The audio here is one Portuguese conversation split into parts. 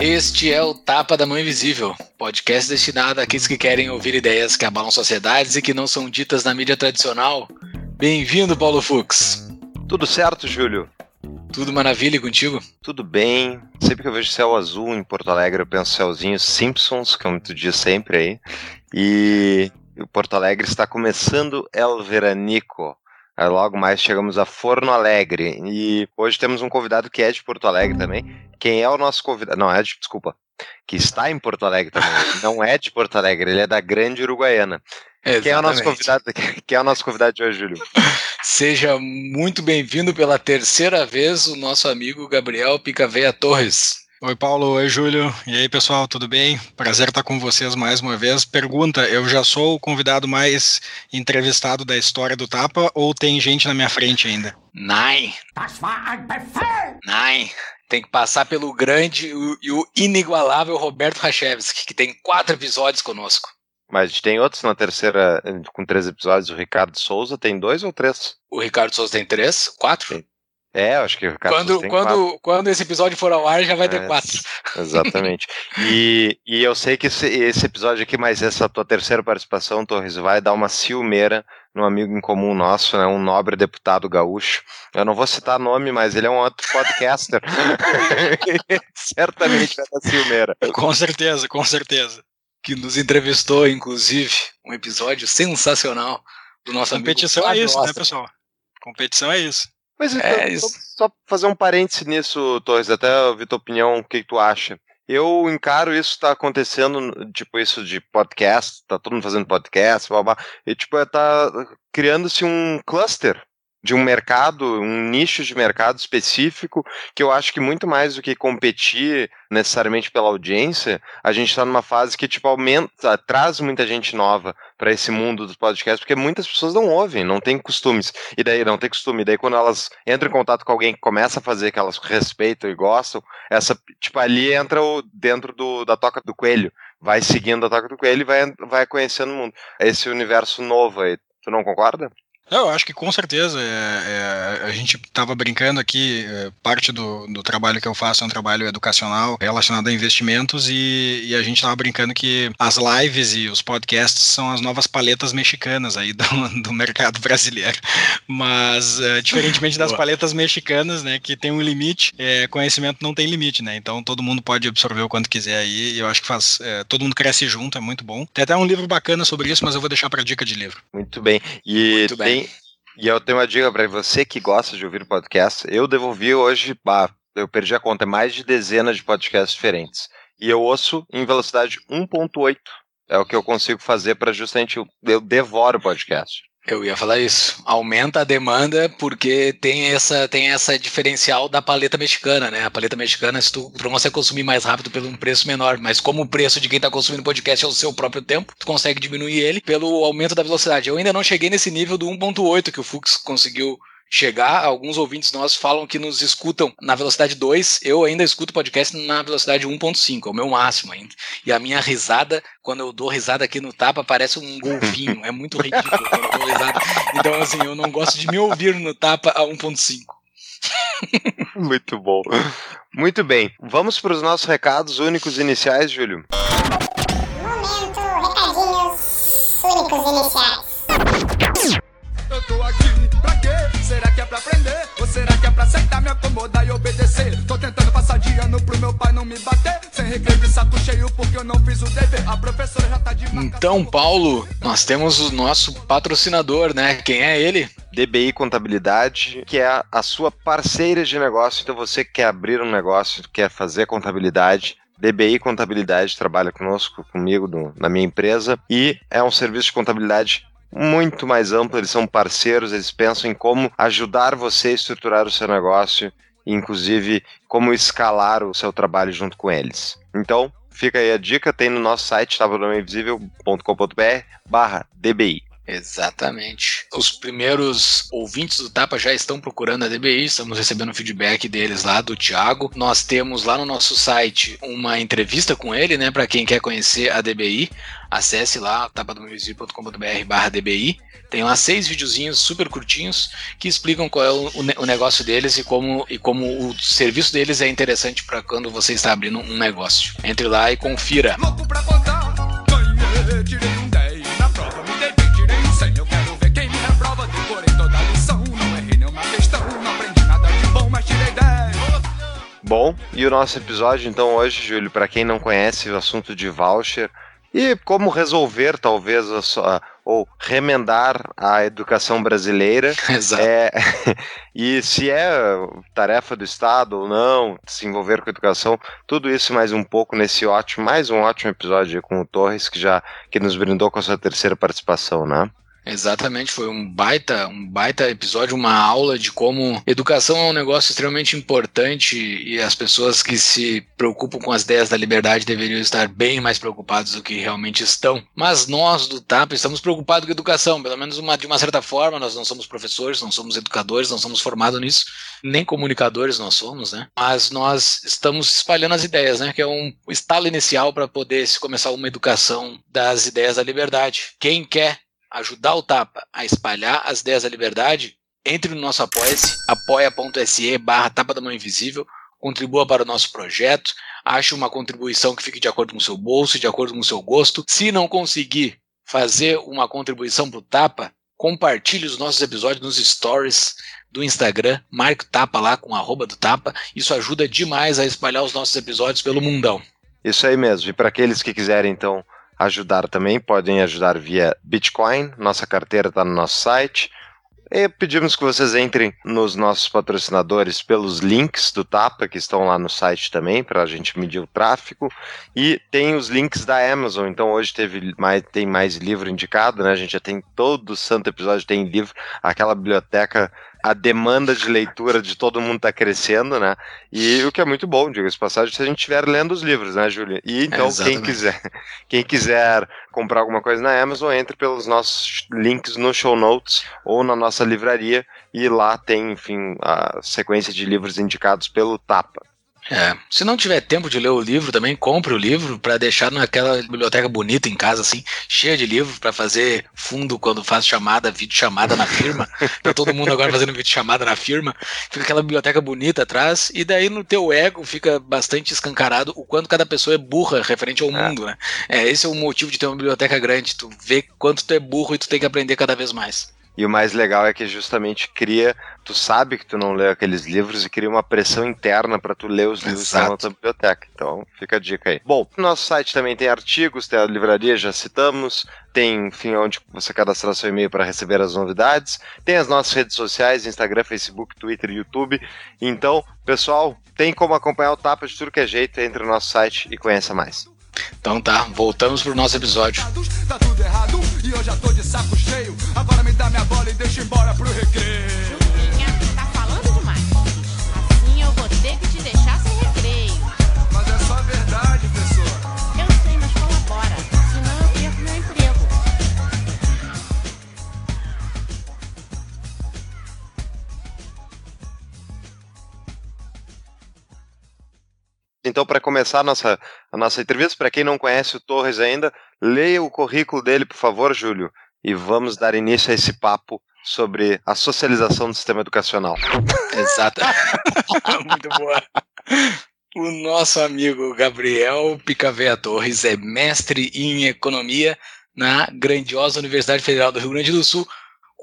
Este é o Tapa da Mão Invisível, podcast destinado àqueles que querem ouvir ideias que abalam sociedades e que não são ditas na mídia tradicional. Bem-vindo, Paulo Fux. Tudo certo, Júlio? Tudo maravilha e contigo? Tudo bem. Sempre que eu vejo céu azul em Porto Alegre, eu penso céuzinho Simpsons, que é muito dia sempre aí. E o Porto Alegre está começando El Veranico. Aí logo mais chegamos a Forno Alegre. E hoje temos um convidado que é de Porto Alegre também. Quem é o nosso convidado? Não, é de, desculpa. Que está em Porto Alegre também. Não é de Porto Alegre, ele é da Grande Uruguaiana. Quem é o nosso convidado? Quem é o nosso convidado de hoje, Júlio? Seja muito bem-vindo pela terceira vez o nosso amigo Gabriel Picaveia Torres. Oi, Paulo. Oi, Júlio. E aí, pessoal, tudo bem? Prazer estar com vocês mais uma vez. Pergunta: eu já sou o convidado mais entrevistado da história do Tapa ou tem gente na minha frente ainda? Nein. Nein. Tem que passar pelo grande e o inigualável Roberto Rachevski, que tem quatro episódios conosco. Mas tem outros na terceira, com três episódios. O Ricardo Souza tem dois ou três? O Ricardo Souza tem três? Quatro? Tem. É, acho que o Ricardo quando, tem quando, quatro. quando esse episódio for ao ar, já vai ter É, quatro. Exatamente. E, e eu sei que esse, esse episódio aqui, mas essa tua terceira participação, Torres, vai dar uma ciumeira num amigo em comum nosso, né, um nobre deputado gaúcho. Eu não vou citar nome, mas ele é um outro podcaster. Certamente vai dar ciumeira. Com certeza, com certeza. Que nos entrevistou, inclusive, um episódio sensacional do nosso Competição é amigo isso, Flávio né, pessoal? Competição é isso. Mas então, É só, só fazer um parêntese nisso, Torres, até ouvir tua opinião, o que, que tu acha. Eu encaro isso tá acontecendo, tipo, isso de podcast, tá todo mundo fazendo podcast, blá, blá, e tipo, é, tá criando-se um cluster de um mercado, um nicho de mercado específico, que eu acho que muito mais do que competir necessariamente pela audiência, a gente está numa fase que, tipo, aumenta, traz muita gente nova para esse mundo dos podcasts, porque muitas pessoas não ouvem, não têm costumes. E daí, não tem costume. E daí, quando elas entram em contato com alguém que começa a fazer que elas respeitam e gostam, essa, tipo, ali entra o, dentro do, da toca do coelho. Vai seguindo a toca do coelho e vai, vai conhecendo o mundo. Esse universo novo aí. Tu não concorda? Eu acho que com certeza. é, é, a gente estava brincando aqui, é, parte do, do trabalho que eu faço é um trabalho educacional relacionado a investimentos e, e a gente estava brincando que as lives e os podcasts são as novas paletas mexicanas aí do, do mercado brasileiro. Mas, é, diferentemente das paletas mexicanas, né, que tem um limite, é, conhecimento não tem limite, né? Então todo mundo pode absorver o quanto quiser aí e eu acho que faz. é, todo mundo cresce junto, é muito bom. Tem até um livro bacana sobre isso, mas eu vou deixar para dica de livro. Muito bem. E Muito bem. Tem. E eu tenho uma dica para você que gosta de ouvir podcast. Eu devolvi hoje, bah, eu perdi a conta, mais de dezenas de podcasts diferentes. E eu ouço em velocidade 1.8. É o que eu consigo fazer para justamente eu, eu devoro podcast. Eu ia falar isso. Aumenta a demanda porque tem essa, tem essa diferencial da paleta mexicana, né? A paleta mexicana, se tu, tu consegue consumir mais rápido pelo um preço menor, mas como o preço de quem tá consumindo podcast é o seu próprio tempo, tu consegue diminuir ele pelo aumento da velocidade. Eu ainda não cheguei nesse nível do 1.8 que o Fux conseguiu chegar. Alguns ouvintes nossos falam que nos escutam na velocidade 2. Eu ainda escuto podcast na velocidade 1.5, é o meu máximo ainda. E a minha risada, quando eu dou risada aqui no tapa, parece um golfinho. É muito ridículo quando eu dou risada. Então, assim, eu não gosto de me ouvir no tapa a 1.5. Muito bom. Muito bem. Vamos para os nossos recados únicos iniciais, Júlio. Momento, recadinhos únicos iniciais. Eu tô aqui aceitar, me acomodar e obedecer? Tô tentando passar de ano pro meu pai não me bater. Sem recreio de saco cheio porque eu não fiz o dever. A professora já tá de. Então, Paulo, nós temos o nosso patrocinador, né? Quem é ele? DBI Contabilidade, que é a, a sua parceira de negócio. Então, você que quer abrir um negócio, quer fazer contabilidade, DBI Contabilidade trabalha conosco, comigo, no- na minha empresa, e é um serviço de contabilidade muito mais amplo. Eles são parceiros, eles pensam em como ajudar você a estruturar o seu negócio, inclusive como escalar o seu trabalho junto com eles. Então, fica aí a dica, tem no nosso site, tabadomainvisível.com.br barra DBI. Exatamente. Os primeiros ouvintes do Tapa já estão procurando a DBI, estamos recebendo feedback deles lá do Thiago. Nós temos lá no nosso site uma entrevista com ele, né, para quem quer conhecer a DBI. Acesse lá tapadomainvisível.com.br barra DBI. Tem lá seis videozinhos super curtinhos que explicam qual é o, o negócio deles e como, e como o serviço deles é interessante para quando você está abrindo um negócio. Entre lá e confira. Louco pra contar, ganhei, tirei um 10 Bom, e o nosso episódio então hoje, Júlio, para quem não conhece o assunto de voucher e como resolver talvez a sua, ou remendar a educação brasileira Exato. é, e se é tarefa do Estado ou não se envolver com a educação, tudo isso mais um pouco nesse ótimo, mais um ótimo episódio com o Torres que já que nos brindou com a sua terceira participação, né? Exatamente, foi um baita, um baita episódio, uma aula de como educação é um negócio extremamente importante e as pessoas que se preocupam com as ideias da liberdade deveriam estar bem mais preocupados do que realmente estão. Mas nós do TAP estamos preocupados com educação, pelo menos uma, de uma certa forma, nós não somos professores, não somos educadores, não somos formados nisso, nem comunicadores nós somos, né? Mas nós estamos espalhando as ideias, né? Que é um estalo inicial para poder se começar uma educação das ideias da liberdade. Quem quer ajudar o Tapa a espalhar as ideias da liberdade, entre no nosso apoia-se, apoia.se barra Tapa da Mão Invisível, contribua para o nosso projeto, ache uma contribuição que fique de acordo com o seu bolso, de acordo com o seu gosto. Se não conseguir fazer uma contribuição para o Tapa, compartilhe os nossos episódios nos stories do Instagram, marque o Tapa lá com arroba do Tapa, isso ajuda demais a espalhar os nossos episódios pelo mundão. Isso aí mesmo. E para aqueles que quiserem então ajudar também, podem ajudar via Bitcoin. Nossa carteira está no nosso site. E pedimos que vocês entrem nos nossos patrocinadores pelos links do Tapa, que estão lá no site também, para a gente medir o tráfego. E tem os links da Amazon, então hoje teve mais, tem mais livro indicado, né? A gente já tem todo santo episódio, tem livro, aquela biblioteca a demanda de leitura de todo mundo está crescendo, né? E o que é muito bom, diga-se passagem, se a gente estiver lendo os livros, né, Júlia? E então, É, quem quiser, quem quiser comprar alguma coisa na Amazon, entre pelos nossos links no show notes ou na nossa livraria, e lá tem, enfim, a sequência de livros indicados pelo Tapa. É, se não tiver tempo de ler o livro, também compre o livro para deixar naquela biblioteca bonita em casa, assim, cheia de livro para fazer fundo quando faz chamada, vídeo chamada na firma. tá todo mundo agora fazendo vídeo chamada na firma. Fica aquela biblioteca bonita atrás e daí no teu ego fica bastante escancarado o quanto cada pessoa é burra referente ao É. mundo, né? É, esse é o motivo de ter uma biblioteca grande, tu vê quanto tu é burro e tu tem que aprender cada vez mais. E o mais legal é que justamente cria, tu sabe que tu não leu aqueles livros e cria uma pressão interna para tu ler os livros que estão na Exato. tua biblioteca. Então, fica a dica aí. Bom, no nosso site também tem artigos, tem a livraria, já citamos, tem, enfim, onde você cadastrar seu e-mail para receber as novidades, tem as nossas redes sociais, Instagram, Facebook, Twitter e YouTube. Então, pessoal, tem como acompanhar o Tapa de tudo que é jeito, entre no nosso site e conheça mais. Então tá, voltamos pro nosso episódio. Tá tudo errado e eu já tô de saco cheio. Agora me dá minha bola e deixa embora pro recreio. Tá falando demais. Assim eu vou ter que te deixar sem recreio. Mas é só verdade, pessoa. Eu sei, mas colabora. Senão eu perco meu emprego. Então, para começar a nossa, a nossa entrevista, para quem não conhece o Torres ainda, leia o currículo dele, por favor, Júlio, e vamos dar início a esse papo sobre a socialização do sistema educacional. Exato. Muito boa. O nosso amigo Gabriel Picaveia Torres é mestre em economia na grandiosa Universidade Federal do Rio Grande do Sul,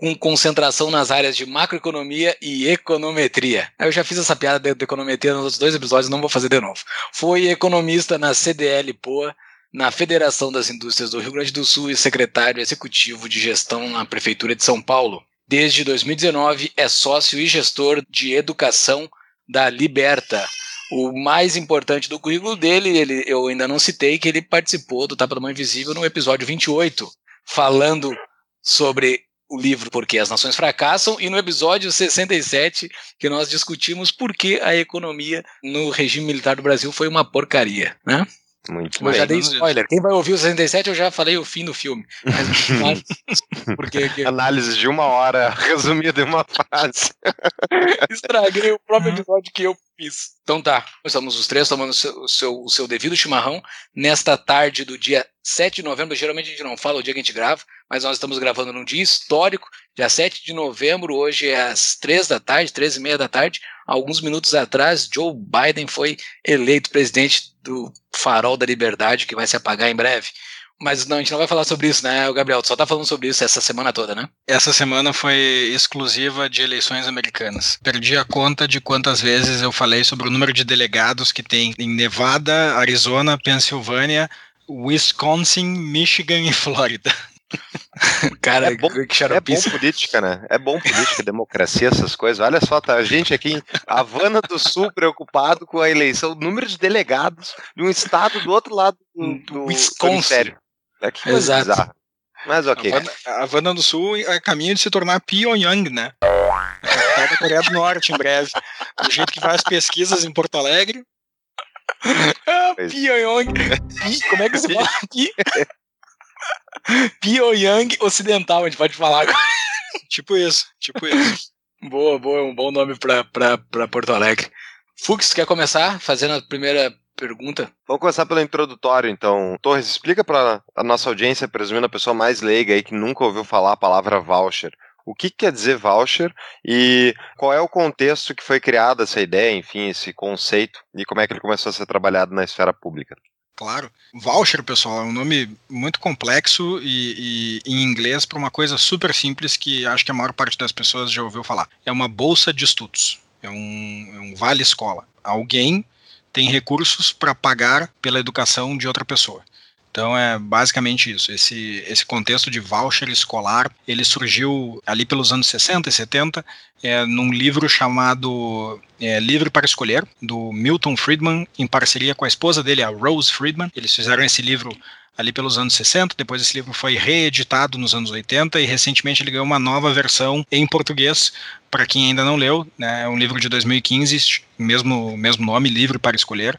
com concentração nas áreas de macroeconomia e econometria. Eu já fiz essa piada de de econometria nos outros dois episódios, não vou fazer de novo. Foi economista na CDL Poa, na Federação das Indústrias do Rio Grande do Sul e secretário executivo de gestão na Prefeitura de São Paulo. Desde 2019 é sócio e gestor de educação da Liberta. O mais importante do currículo dele, ele, eu ainda não citei, que ele participou do Tapa da Mão Invisível no episódio 28, falando sobre o livro Por que as Nações Fracassam, e no episódio 67, que nós discutimos por que a economia no regime militar do Brasil foi uma porcaria. Né? Muito Eu já bem. dei spoiler. Quem vai ouvir o 67, eu já falei o fim do filme. Mas, porque que- Análise de uma hora resumida em uma frase. estraguei o próprio episódio que eu fiz. Então tá, estamos os três tomando o seu, o seu, o seu devido chimarrão nesta tarde do dia 7 de novembro. Geralmente a gente não fala o dia que a gente grava, mas nós estamos gravando num dia histórico, dia 7 de novembro, hoje é às 3 da tarde, 13 e meia da tarde. Alguns minutos atrás, Joe Biden foi eleito presidente do Farol da Liberdade, que vai se apagar em breve. Mas não, a gente não vai falar sobre isso, né, Gabriel? Tu só tá falando sobre isso essa semana toda, né? Essa semana foi exclusiva de eleições americanas. Perdi a conta de quantas vezes eu falei sobre o número de delegados que tem em Nevada, Arizona, Pensilvânia, Wisconsin, Michigan e Flórida. Cara, É bom- É bom política, né? É bom política, democracia, essas coisas. Olha só, tá a gente aqui em Havana do Sul preocupado com a eleição, o número de delegados de um estado do outro lado do, do Wisconsin. hemisfério. É que coisa Exato. bizarra. Mas ok. Havana, a Havana do Sul é caminho de se tornar Pyongyang, né? Capital da Coreia do Norte, em breve. Do jeito que faz pesquisas em Porto Alegre. Ah. Pyongyang. Como é que se fala aqui? Pyongyang Ocidental, a gente pode falar agora. Tipo isso, tipo isso. Boa, boa, um bom nome pra, pra, pra Porto Alegre. Fux, quer começar fazendo a primeira pergunta? Vamos começar pelo introdutório, então. Torres, explica para a nossa audiência, presumindo a pessoa mais leiga aí que nunca ouviu falar a palavra voucher. O que quer dizer voucher e qual é o contexto que foi criada essa ideia, enfim, esse conceito e como é que ele começou a ser trabalhado na esfera pública? Claro. Voucher, pessoal, é um nome muito complexo e, e em inglês para uma coisa super simples que acho que a maior parte das pessoas já ouviu falar. É uma bolsa de estudos. É um, é um vale escola. Alguém tem recursos para pagar pela educação de outra pessoa. Então é basicamente isso. Esse, esse contexto de voucher escolar, ele surgiu ali pelos anos 60 e 70, é, num livro chamado é, Livre para Escolher, do Milton Friedman, em parceria com a esposa dele, a Rose Friedman. Eles fizeram esse livro ali pelos anos 60, depois esse livro foi reeditado nos anos 80 e recentemente ele ganhou uma nova versão em português, para quem ainda não leu, né, é um livro de 2015, mesmo, mesmo nome, Livre para Escolher.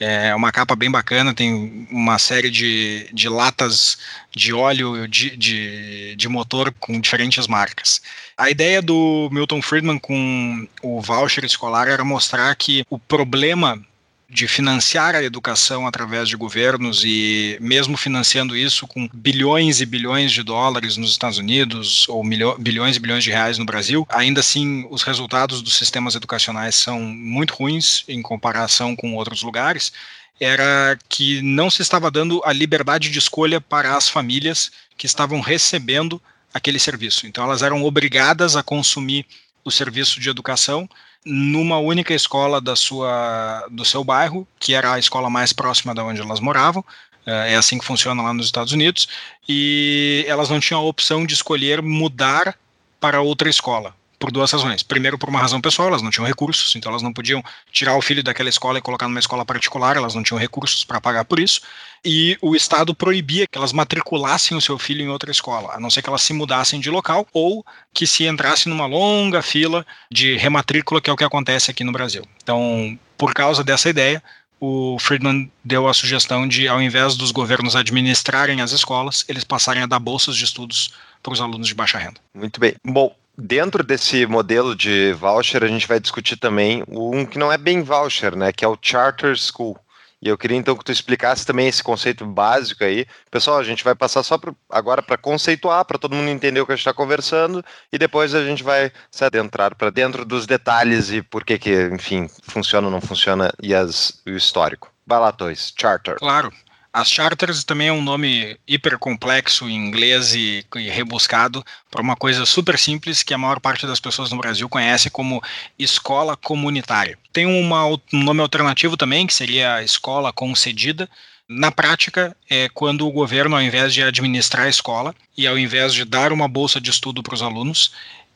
É uma capa bem bacana, tem uma série de, de latas de óleo de, de, de motor com diferentes marcas. A ideia do Milton Friedman com o voucher escolar era mostrar que o problema de financiar a educação através de governos e mesmo financiando isso com bilhões e bilhões de dólares nos Estados Unidos ou bilhões e bilhões de reais no Brasil, ainda assim os resultados dos sistemas educacionais são muito ruins em comparação com outros lugares. Era que não se estava dando a liberdade de escolha para as famílias que estavam recebendo aquele serviço. Então elas eram obrigadas a consumir o serviço de educação numa única escola da sua, do seu bairro, que era a escola mais próxima da onde elas moravam. É assim que funciona lá nos Estados Unidos. E elas não tinham a opção de escolher mudar para outra escola. Por duas razões. Primeiro, por uma razão pessoal, elas não tinham recursos, então elas não podiam tirar o filho daquela escola e colocar numa escola particular, elas não tinham recursos para pagar por isso. E o Estado proibia que elas matriculassem o seu filho em outra escola, a não ser que elas se mudassem de local ou que se entrasse numa longa fila de rematrícula, que é o que acontece aqui no Brasil. Então, por causa dessa ideia, o Friedman deu a sugestão de, ao invés dos governos administrarem as escolas, eles passarem a dar bolsas de estudos para os alunos de baixa renda. Muito bem. Bom, dentro desse modelo de voucher, a gente vai discutir também um que não é bem voucher, né? Que é o Charter School. E eu queria então que tu explicasse também esse conceito básico aí. Pessoal, a gente vai passar só pra, agora para conceituar, para todo mundo entender o que a gente está conversando, e depois a gente vai se adentrar para dentro dos detalhes e por que, que enfim, funciona ou não funciona e as, o histórico. Vai lá, Toys, Charter. Claro. As charters também é um nome hiper complexo em inglês e, e rebuscado para uma coisa super simples que a maior parte das pessoas no Brasil conhece como escola comunitária. Tem uma, um nome alternativo também, que seria escola concedida. Na prática, é quando o governo, ao invés de administrar a escola e ao invés de dar uma bolsa de estudo para os alunos,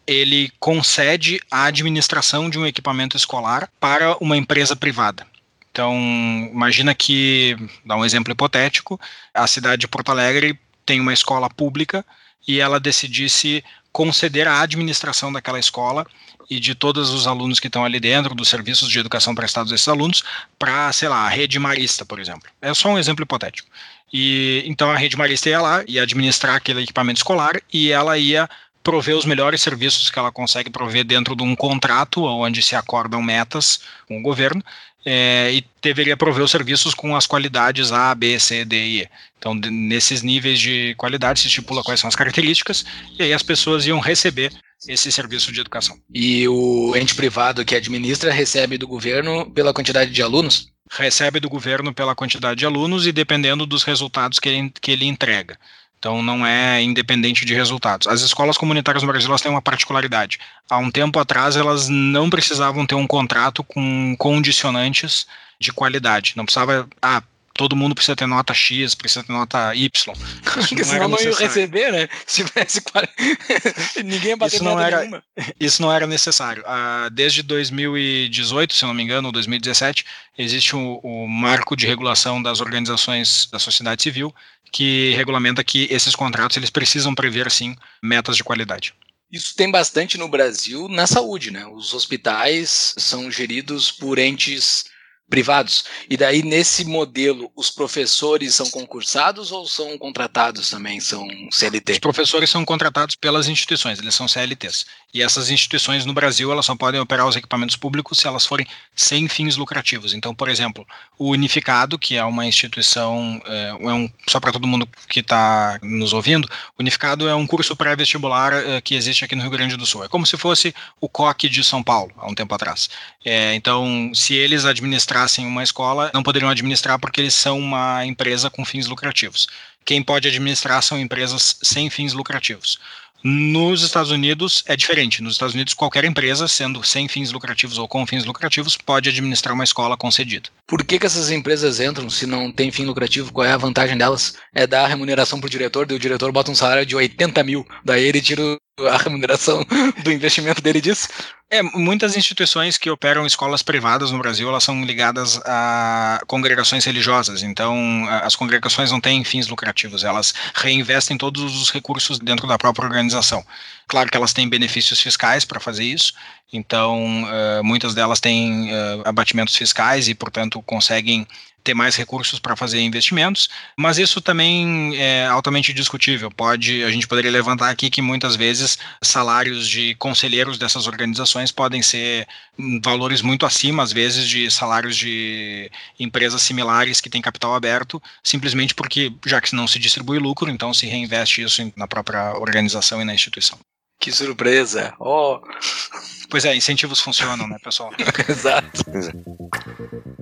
ele concede a administração de um equipamento escolar para uma empresa privada. Então, imagina que, dá um exemplo hipotético, a cidade de Porto Alegre tem uma escola pública e ela decidisse conceder a administração daquela escola e de todos os alunos que estão ali dentro, dos serviços de educação prestados a esses alunos, para, sei lá, a rede marista, por exemplo. É só um exemplo hipotético. E então a rede marista ia lá e administrar aquele equipamento escolar e ela ia prover os melhores serviços que ela consegue prover dentro de um contrato onde se acordam metas com o governo é, e deveria prover os serviços com as qualidades A, B, C, D e E. Então, nesses níveis de qualidade se estipula quais são as características e aí as pessoas iam receber esse serviço de educação. E o ente privado que administra recebe do governo pela quantidade de alunos? Recebe do governo pela quantidade de alunos e dependendo dos resultados que ele, que ele entrega. Então não é independente de resultados. As escolas comunitárias no Brasil elas têm uma particularidade. Há um tempo atrás elas não precisavam ter um contrato com condicionantes de qualidade. Não precisava, ah, todo mundo precisa ter nota X, precisa ter nota Y. Porque senão não ia receber, né? Se tivesse ninguém ia bater isso não era, nenhuma. Isso não era necessário. Ah, desde 2018, se não me engano, ou 2017, existe o, o marco de regulação das organizações da sociedade civil que regulamenta que esses contratos eles precisam prever sim metas de qualidade. Isso tem bastante no Brasil na saúde, né? Os hospitais são geridos por entes privados. E daí, nesse modelo, os professores são concursados ou são contratados também? São CLT? Os professores são contratados pelas instituições, eles são CLTs. E essas instituições no Brasil, elas só podem operar os equipamentos públicos se elas forem sem fins lucrativos. Então, por exemplo, o Unificado, que é uma instituição, é, é um, só para todo mundo que está nos ouvindo, Unificado é um curso pré-vestibular é, que existe aqui no Rio Grande do Sul. É como se fosse o COC de São Paulo, há um tempo atrás. É, então, se eles administrassem uma escola não poderiam administrar porque eles são uma empresa com fins lucrativos. Quem pode administrar são empresas sem fins lucrativos. Nos Estados Unidos é diferente. Nos Estados Unidos, qualquer empresa, sendo sem fins lucrativos ou com fins lucrativos, pode administrar uma escola concedida. Por que, que essas empresas entram se não tem fim lucrativo? Qual é a vantagem delas? É dar remuneração para o diretor, e o diretor bota um salário de 80 mil, daí ele tira a remuneração do investimento dele disso? É, muitas instituições que operam escolas privadas no Brasil, elas são ligadas a congregações religiosas, então as congregações não têm fins lucrativos, elas reinvestem todos os recursos dentro da própria organização. Claro que elas têm benefícios fiscais para fazer isso, então uh, muitas delas têm uh, abatimentos fiscais e, portanto, conseguem ter mais recursos para fazer investimentos, mas isso também é altamente discutível. Pode, a gente poderia levantar aqui que muitas vezes salários de conselheiros dessas organizações podem ser valores muito acima, às vezes, de salários de empresas similares que têm capital aberto, simplesmente porque, já que não se distribui lucro, então se reinveste isso na própria organização e na instituição. Que surpresa! Oh. Pois é, incentivos funcionam, né, pessoal? Exato.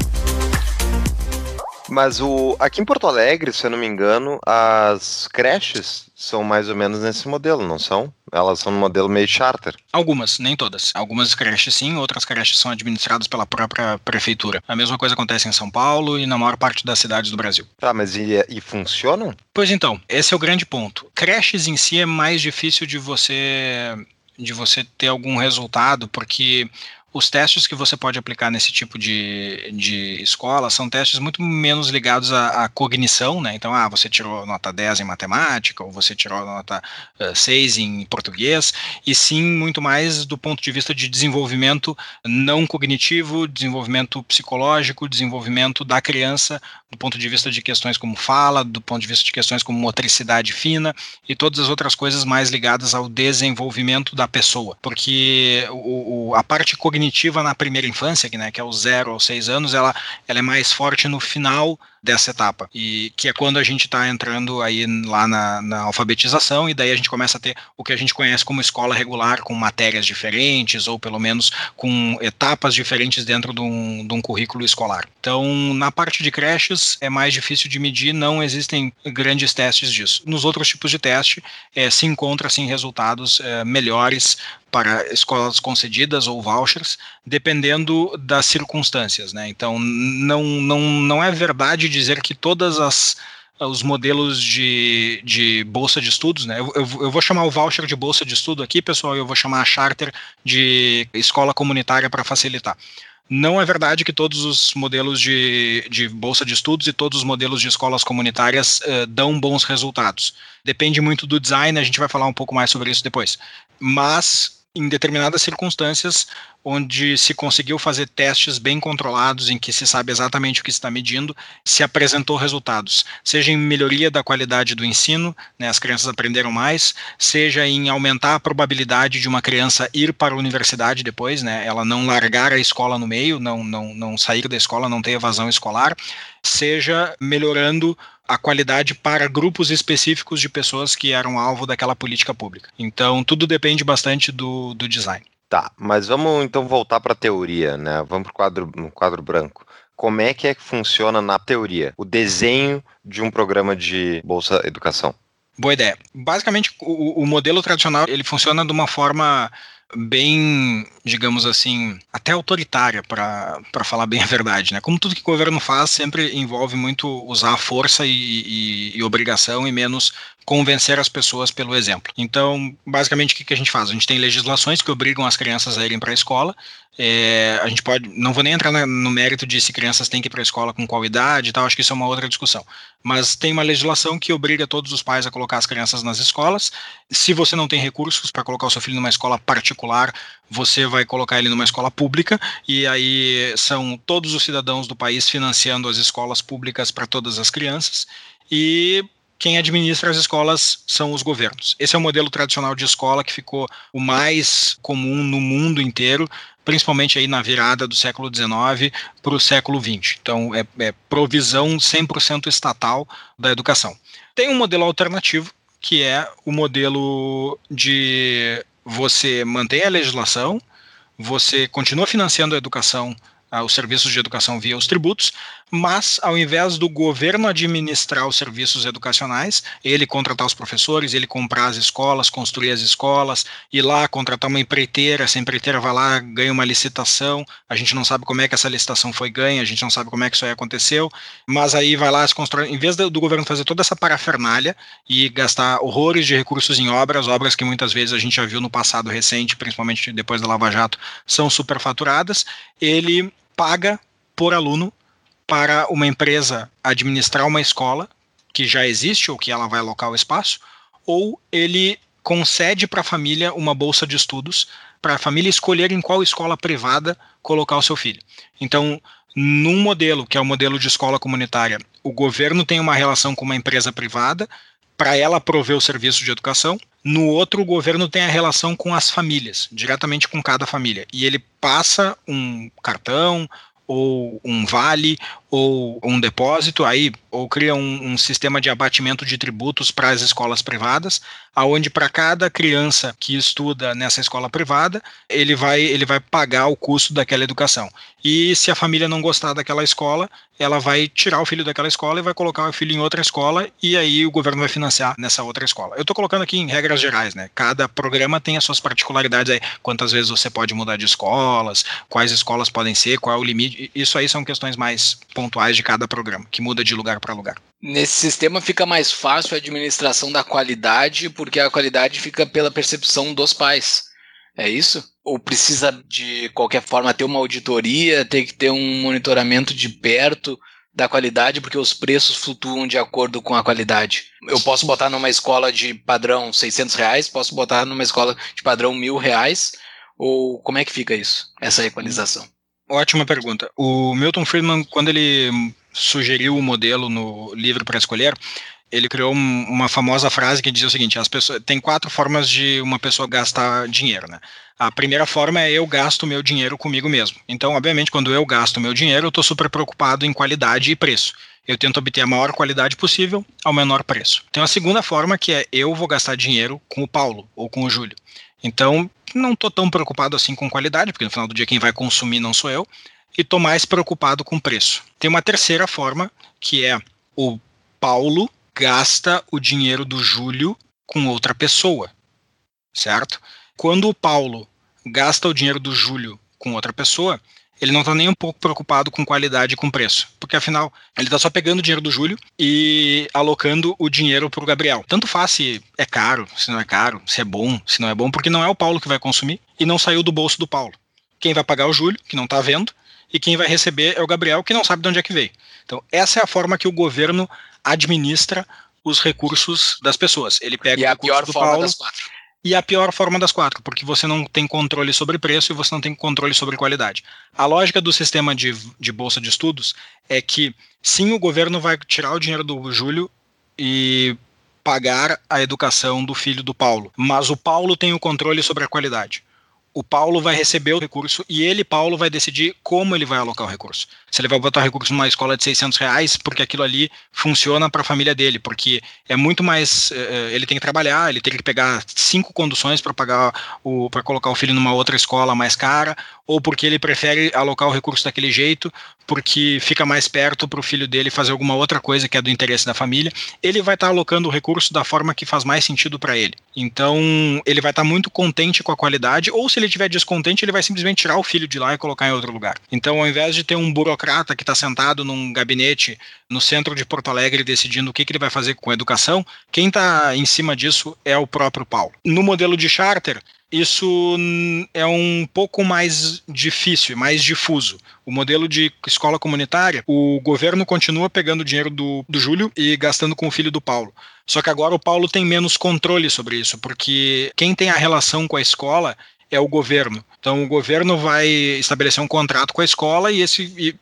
Mas o aqui em Porto Alegre, se eu não me engano, as creches são mais ou menos nesse modelo, não são? Elas são no modelo meio charter. Algumas, nem todas. Algumas creches sim, outras creches são administradas pela própria prefeitura. A mesma coisa acontece em São Paulo e na maior parte das cidades do Brasil. Tá, mas e, e funcionam? Pois então, esse é o grande ponto. Creches em si é mais difícil de você de você ter algum resultado, porque os testes que você pode aplicar nesse tipo de, de escola são testes muito menos ligados à, à, cognição, né? Então, ah, você tirou nota 10 em matemática, ou você tirou nota uh, eh, 6 em português, e sim muito mais do ponto de vista de desenvolvimento não cognitivo, desenvolvimento psicológico, desenvolvimento da criança, do ponto de vista de questões como fala, do ponto de vista de questões como motricidade fina e todas as outras coisas mais ligadas ao desenvolvimento da pessoa. Porque o, o, a parte cognitiva cognitiva na primeira infância, que, né, que é o zero aos seis anos, ela, ela é mais forte no final dessa etapa, e que é quando a gente está entrando aí lá na, na, alfabetização, e daí a gente começa a ter o que a gente conhece como escola regular, com matérias diferentes, ou pelo menos com etapas diferentes dentro de um, de um currículo escolar. Então, na parte de creches, é mais difícil de medir, não existem grandes testes disso. Nos outros tipos de teste, é, se encontra, sim, resultados é, melhores para escolas concedidas ou vouchers, dependendo das circunstâncias, né? Então, não, não, não é verdade dizer que todas as os modelos de, de bolsa de estudos, né? Eu, eu, eu, vou chamar o voucher de bolsa de estudo aqui, pessoal, eu vou chamar a charter de escola comunitária para facilitar. Não é verdade que todos os modelos de, de bolsa de estudos e todos os modelos de escolas comunitárias uh, dão bons resultados. Depende muito do design, a gente vai falar um pouco mais sobre isso depois. Mas em determinadas circunstâncias onde se conseguiu fazer testes bem controlados, em que se sabe exatamente o que está medindo, se apresentou resultados, seja em melhoria da qualidade do ensino, né, as crianças aprenderam mais, seja em aumentar a probabilidade de uma criança ir para a universidade depois, né, ela não largar a escola no meio, não, não, não sair da escola, não ter evasão escolar, seja melhorando a qualidade para grupos específicos de pessoas que eram alvo daquela política pública. Então, tudo depende bastante do, do design. Tá, mas vamos então voltar para a teoria, né? Vamos para o quadro, quadro branco. Como é que é que funciona na teoria o desenho de um programa de Bolsa Educação? Boa ideia. Basicamente, o, o modelo tradicional ele funciona de uma forma bem, digamos assim, até autoritária, para falar bem a verdade. Né? Como tudo que o governo faz sempre envolve muito usar força e, e, e obrigação e menos convencer as pessoas pelo exemplo. Então, basicamente, o que, que a gente faz? A gente tem legislações que obrigam as crianças a irem para a escola. É, a gente pode, não vou nem entrar no mérito de se crianças têm que ir para a escola com qual idade e tal, acho que isso é uma outra discussão. Mas tem uma legislação que obriga todos os pais a colocar as crianças nas escolas. Se você não tem recursos para colocar o seu filho numa escola particular, você vai colocar ele numa escola pública, e aí são todos os cidadãos do país financiando as escolas públicas para todas as crianças. E quem administra as escolas são os governos. Esse é o modelo tradicional de escola que ficou o mais comum no mundo inteiro, principalmente aí na virada do século XIX para o século XX. Então, é, é provisão 100% estatal da educação. Tem um modelo alternativo, que é o modelo de você manter a legislação, você continua financiando a educação os serviços de educação via os tributos, mas ao invés do governo administrar os serviços educacionais, ele contratar os professores, ele comprar as escolas, construir as escolas, ir lá contratar uma empreiteira, essa empreiteira vai lá, ganha uma licitação, a gente não sabe como é que essa licitação foi ganha, a gente não sabe como é que isso aí aconteceu, mas aí vai lá se constrói, em vez do, do governo fazer toda essa parafernália e gastar horrores de recursos em obras, obras que muitas vezes a gente já viu no passado recente, principalmente depois da Lava Jato, são superfaturadas, ele paga por aluno para uma empresa administrar uma escola que já existe ou que ela vai alocar o espaço, ou ele concede para a família uma bolsa de estudos para a família escolher em qual escola privada colocar o seu filho. Então, num modelo que é o modelo de escola comunitária, o governo tem uma relação com uma empresa privada para ela prover o serviço de educação. No outro, o governo tem a relação com as famílias, diretamente com cada família. E ele passa um cartão ou um vale ou um depósito, aí ou cria um, um sistema de abatimento de tributos para as escolas privadas, aonde para cada criança que estuda nessa escola privada, ele vai ele vai pagar o custo daquela educação. E se a família não gostar daquela escola, ela vai tirar o filho daquela escola e vai colocar o filho em outra escola e aí o governo vai financiar nessa outra escola. Eu estou colocando aqui em regras gerais, né? Cada programa tem as suas particularidades aí, quantas vezes você pode mudar de escolas, quais escolas podem ser, qual é o limite. Isso aí são questões mais pontuais de cada programa, que muda de lugar para lugar. Nesse sistema fica mais fácil a administração da qualidade, porque a qualidade fica pela percepção dos pais. É isso? Ou precisa de qualquer forma ter uma auditoria, ter que ter um monitoramento de perto da qualidade, porque os preços flutuam de acordo com a qualidade. Eu posso botar numa escola de padrão 600 reais, posso botar numa escola de padrão mil reais, ou como é que fica isso, essa equalização? Ótima pergunta. O Milton Friedman, quando ele sugeriu o modelo no livro para escolher, ele criou um, uma famosa frase que dizia o seguinte: as pessoas tem quatro formas de uma pessoa gastar dinheiro, né? A primeira forma é eu gasto meu dinheiro comigo mesmo. Então, obviamente, quando eu gasto meu dinheiro, eu estou super preocupado em qualidade e preço. Eu tento obter a maior qualidade possível ao menor preço. Tem uma segunda forma que é eu vou gastar dinheiro com o Paulo ou com o Júlio. Então, não estou tão preocupado assim com qualidade, porque no final do dia quem vai consumir não sou eu, e estou mais preocupado com preço. Tem uma terceira forma, que é o Paulo gasta o dinheiro do Júlio com outra pessoa, certo? Quando o Paulo gasta o dinheiro do Júlio com outra pessoa, ele não está nem um pouco preocupado com qualidade e com preço, porque afinal ele está só pegando o dinheiro do Júlio e alocando o dinheiro para o Gabriel. Tanto faz se é caro, se não é caro, se é bom, se não é bom, porque não é o Paulo que vai consumir e não saiu do bolso do Paulo. Quem vai pagar é o Júlio, que não está vendo, e quem vai receber é o Gabriel, que não sabe de onde é que veio. Então, essa é a forma que o governo administra os recursos das pessoas. Ele pega E o a recurso pior do forma Paulo das quatro. E a pior forma das quatro, porque você não tem controle sobre preço e você não tem controle sobre qualidade. A lógica do sistema de, de bolsa de estudos é que sim, o governo vai tirar o dinheiro do Júlio e pagar a educação do filho do Paulo, mas o Paulo tem o controle sobre a qualidade. O Paulo vai receber o recurso e ele, Paulo, vai decidir como ele vai alocar o recurso. Se ele vai botar recurso numa escola de 600 reais, porque aquilo ali funciona para a família dele, porque é muito mais. eh, ele tem que trabalhar, ele tem que pegar cinco conduções para pagar o para colocar o filho numa outra escola mais cara, ou porque ele prefere alocar o recurso daquele jeito, porque fica mais perto para o filho dele fazer alguma outra coisa que é do interesse da família. Ele vai estar alocando o recurso da forma que faz mais sentido para ele. Então, ele vai estar muito contente com a qualidade, ou se ele estiver descontente, ele vai simplesmente tirar o filho de lá e colocar em outro lugar. Então, ao invés de ter um burocrata que está sentado num gabinete no centro de Porto Alegre decidindo o que, que ele vai fazer com a educação, quem está em cima disso é o próprio Paulo. No modelo de charter, isso é um pouco mais difícil, mais difuso. O modelo de escola comunitária, o governo continua pegando o dinheiro do, do Júlio e gastando com o filho do Paulo. Só que agora o Paulo tem menos controle sobre isso, porque quem tem a relação com a escola é o governo. Então o governo vai estabelecer um contrato com a escola e esse e,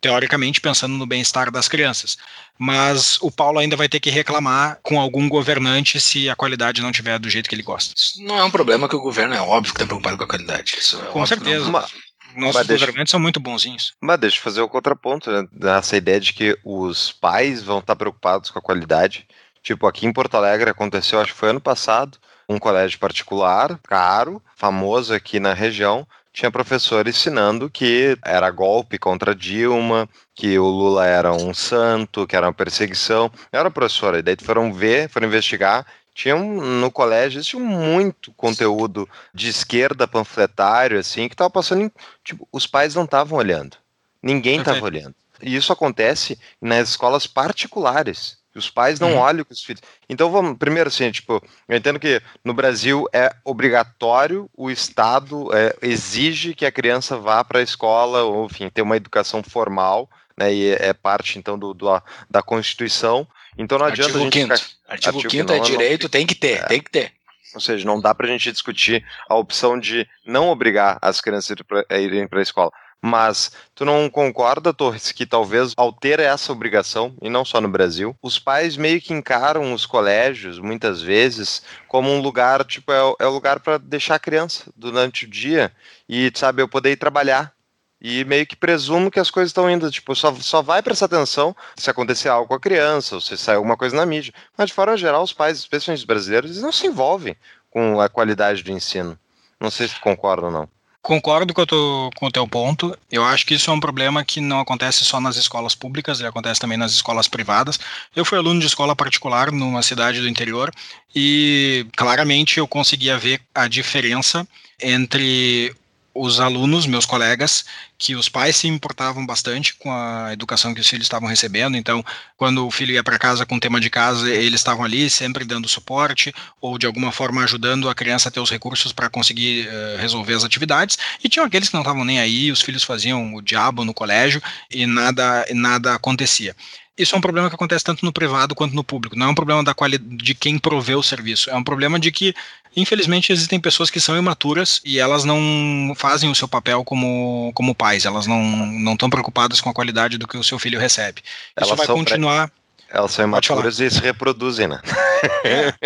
teoricamente pensando no bem-estar das crianças. Mas o Paulo ainda vai ter que reclamar com algum governante se a qualidade não tiver do jeito que ele gosta. Isso não é um problema que o governo é óbvio que está preocupado com a qualidade. Isso é Com certeza. que não- Mas, Nossos Mas deixa- governantes são muito bonzinhos. mas deixa eu fazer o contraponto, né? Dessa ideia de que os pais vão estar preocupados com a qualidade. Tipo, aqui em Porto Alegre aconteceu, acho que foi ano passado, um colégio particular, caro, famoso aqui na região, tinha professor ensinando que era golpe contra Dilma, que o Lula era um santo, que era uma perseguição. Era professora, e daí foram ver, foram investigar. Tinha no colégio tinha muito conteúdo de esquerda panfletário, assim, que tava passando em. Tipo, os pais não estavam olhando. Ninguém estava olhando. E isso acontece nas escolas particulares. Os pais não Uhum. olham com os filhos. Então vamos, primeiro assim, tipo, eu entendo que no Brasil é obrigatório, o Estado é, exige que a criança vá para a escola, ou enfim, ter uma educação formal, né? E é parte então do, do- da Constituição. Então não adianta a Artigo gente 5 ficar- Artigo Artigo 5 é não, não direito, tem que ter, tem que ter. ou seja, não dá para a gente discutir a opção de não obrigar as crianças a a irem para a escola. Mas tu não concorda, Torres, que talvez ao ter essa obrigação, e não só no Brasil, os pais meio que encaram os colégios, muitas vezes, como um lugar, tipo, é, o- é o lugar para deixar a criança durante o dia e, sabe, eu poder ir trabalhar. E meio que presumo que as coisas estão indo, tipo, só, só vai prestar atenção se acontecer algo com a criança, ou se sair alguma coisa na mídia. Mas, de forma geral, os pais, especialmente os brasileiros, eles não se envolvem com a qualidade do ensino. Não sei se tu concorda ou não. Concordo com o, teu, com o teu ponto. Eu acho que isso é um problema que não acontece só nas escolas públicas, ele acontece também nas escolas privadas. Eu fui aluno de escola particular numa cidade do interior e claramente eu conseguia ver a diferença entre os alunos, meus colegas, que os pais se importavam bastante com a educação que os filhos estavam recebendo. Então, quando o filho ia para casa com tema de casa, eles estavam ali sempre dando suporte ou de alguma forma ajudando a criança a ter os recursos para conseguir eh, resolver as atividades. E tinham aqueles que não estavam nem aí, os filhos faziam o diabo no colégio e nada, nada acontecia. Isso é um problema que acontece tanto no privado quanto no público. Não é um problema da qualidade de quem provê o serviço. É um problema de que, infelizmente, existem pessoas que são imaturas e elas não fazem o seu papel como, como pais. Elas não não estão preocupadas com a qualidade do que o seu filho recebe. Isso Elas vai são pré- continuar. Elas são imaturas e se reproduzem, né?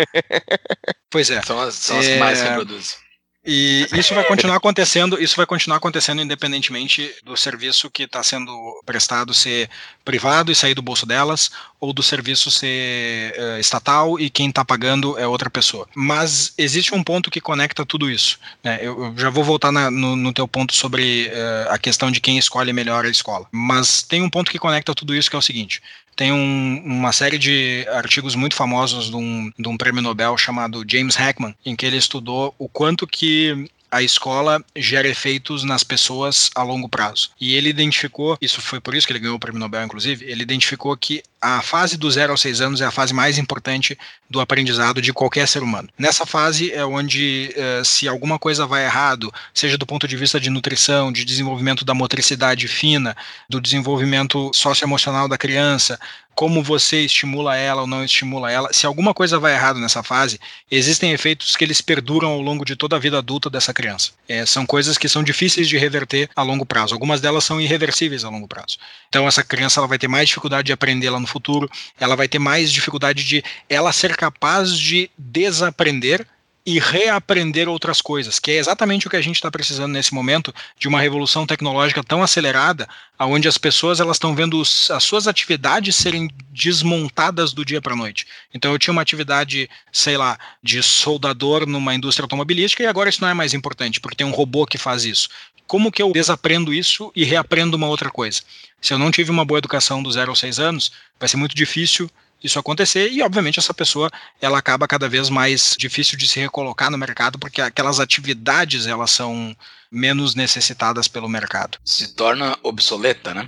Pois é. São as, são as É. que mais reproduzem. E isso vai continuar acontecendo, isso vai continuar acontecendo independentemente do serviço que está sendo prestado ser privado e sair do bolso delas, ou do serviço ser uh, estatal e quem está pagando é outra pessoa. Mas existe um ponto que conecta tudo isso. Né? Eu, eu, já vou voltar na, no, no, teu ponto sobre uh, a questão de quem escolhe melhor a escola. Mas tem um ponto que conecta tudo isso que é o seguinte: tem um, uma série de artigos muito famosos de um, de um prêmio Nobel chamado James Heckman, em que ele estudou o quanto que a escola gera efeitos nas pessoas a longo prazo. E ele identificou, isso foi por isso que ele ganhou o prêmio Nobel, inclusive, ele identificou que a fase do zero aos seis anos é a fase mais importante do aprendizado de qualquer ser humano. Nessa fase é onde, uh, se alguma coisa vai errado, seja do ponto de vista de nutrição, de desenvolvimento da motricidade fina, do desenvolvimento socioemocional da criança, como você estimula ela ou não estimula ela. Se alguma coisa vai errado nessa fase, existem efeitos que eles perduram ao longo de toda a vida adulta dessa criança. É, são coisas que são difíceis de reverter a longo prazo. Algumas delas são irreversíveis a longo prazo. Então essa criança ela vai ter mais dificuldade de aprender lá no futuro, ela vai ter mais dificuldade de ela ser capaz de desaprender e reaprender outras coisas, que é exatamente o que a gente está precisando nesse momento de uma revolução tecnológica tão acelerada, aonde as pessoas elas estão vendo as suas atividades serem desmontadas do dia para a noite. Então eu tinha uma atividade, sei lá, de soldador numa indústria automobilística e agora isso não é mais importante, porque tem um robô que faz isso. Como que eu desaprendo isso e reaprendo uma outra coisa? Se eu não tive uma boa educação do zero aos seis anos, vai ser muito difícil isso acontecer e obviamente essa pessoa ela acaba cada vez mais difícil de se recolocar no mercado porque aquelas atividades elas são menos necessitadas pelo mercado. Se torna obsoleta, né?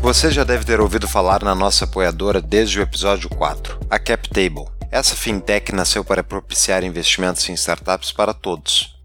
Você já deve ter ouvido falar na nossa apoiadora desde o episódio 4, a CapTable. Essa fintech nasceu para propiciar investimentos em startups para todos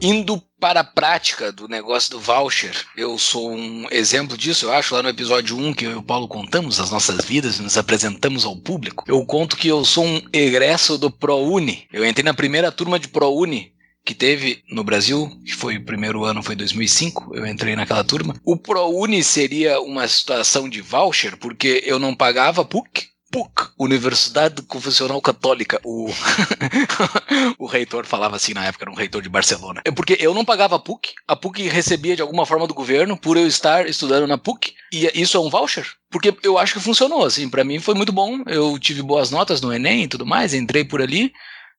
Indo para a prática do negócio do voucher, eu sou um exemplo disso, eu acho, lá no episódio 1 que eu e o Paulo contamos as nossas vidas, nos apresentamos ao público. Eu conto que eu sou um egresso do ProUni. Eu entrei na primeira turma de ProUni que teve no Brasil, que foi o primeiro ano, foi 2005, eu entrei naquela turma. O ProUni seria uma situação de voucher, porque eu não pagava PUC, PUC, Universidade Confessional Católica. O, o reitor falava assim na época, era um reitor de Barcelona. É porque eu não pagava PUC, a PUC recebia de alguma forma do governo por eu estar estudando na PUC, e isso é um voucher? Porque eu acho que funcionou, assim, para mim foi muito bom. Eu tive boas notas no Enem e tudo mais, entrei por ali,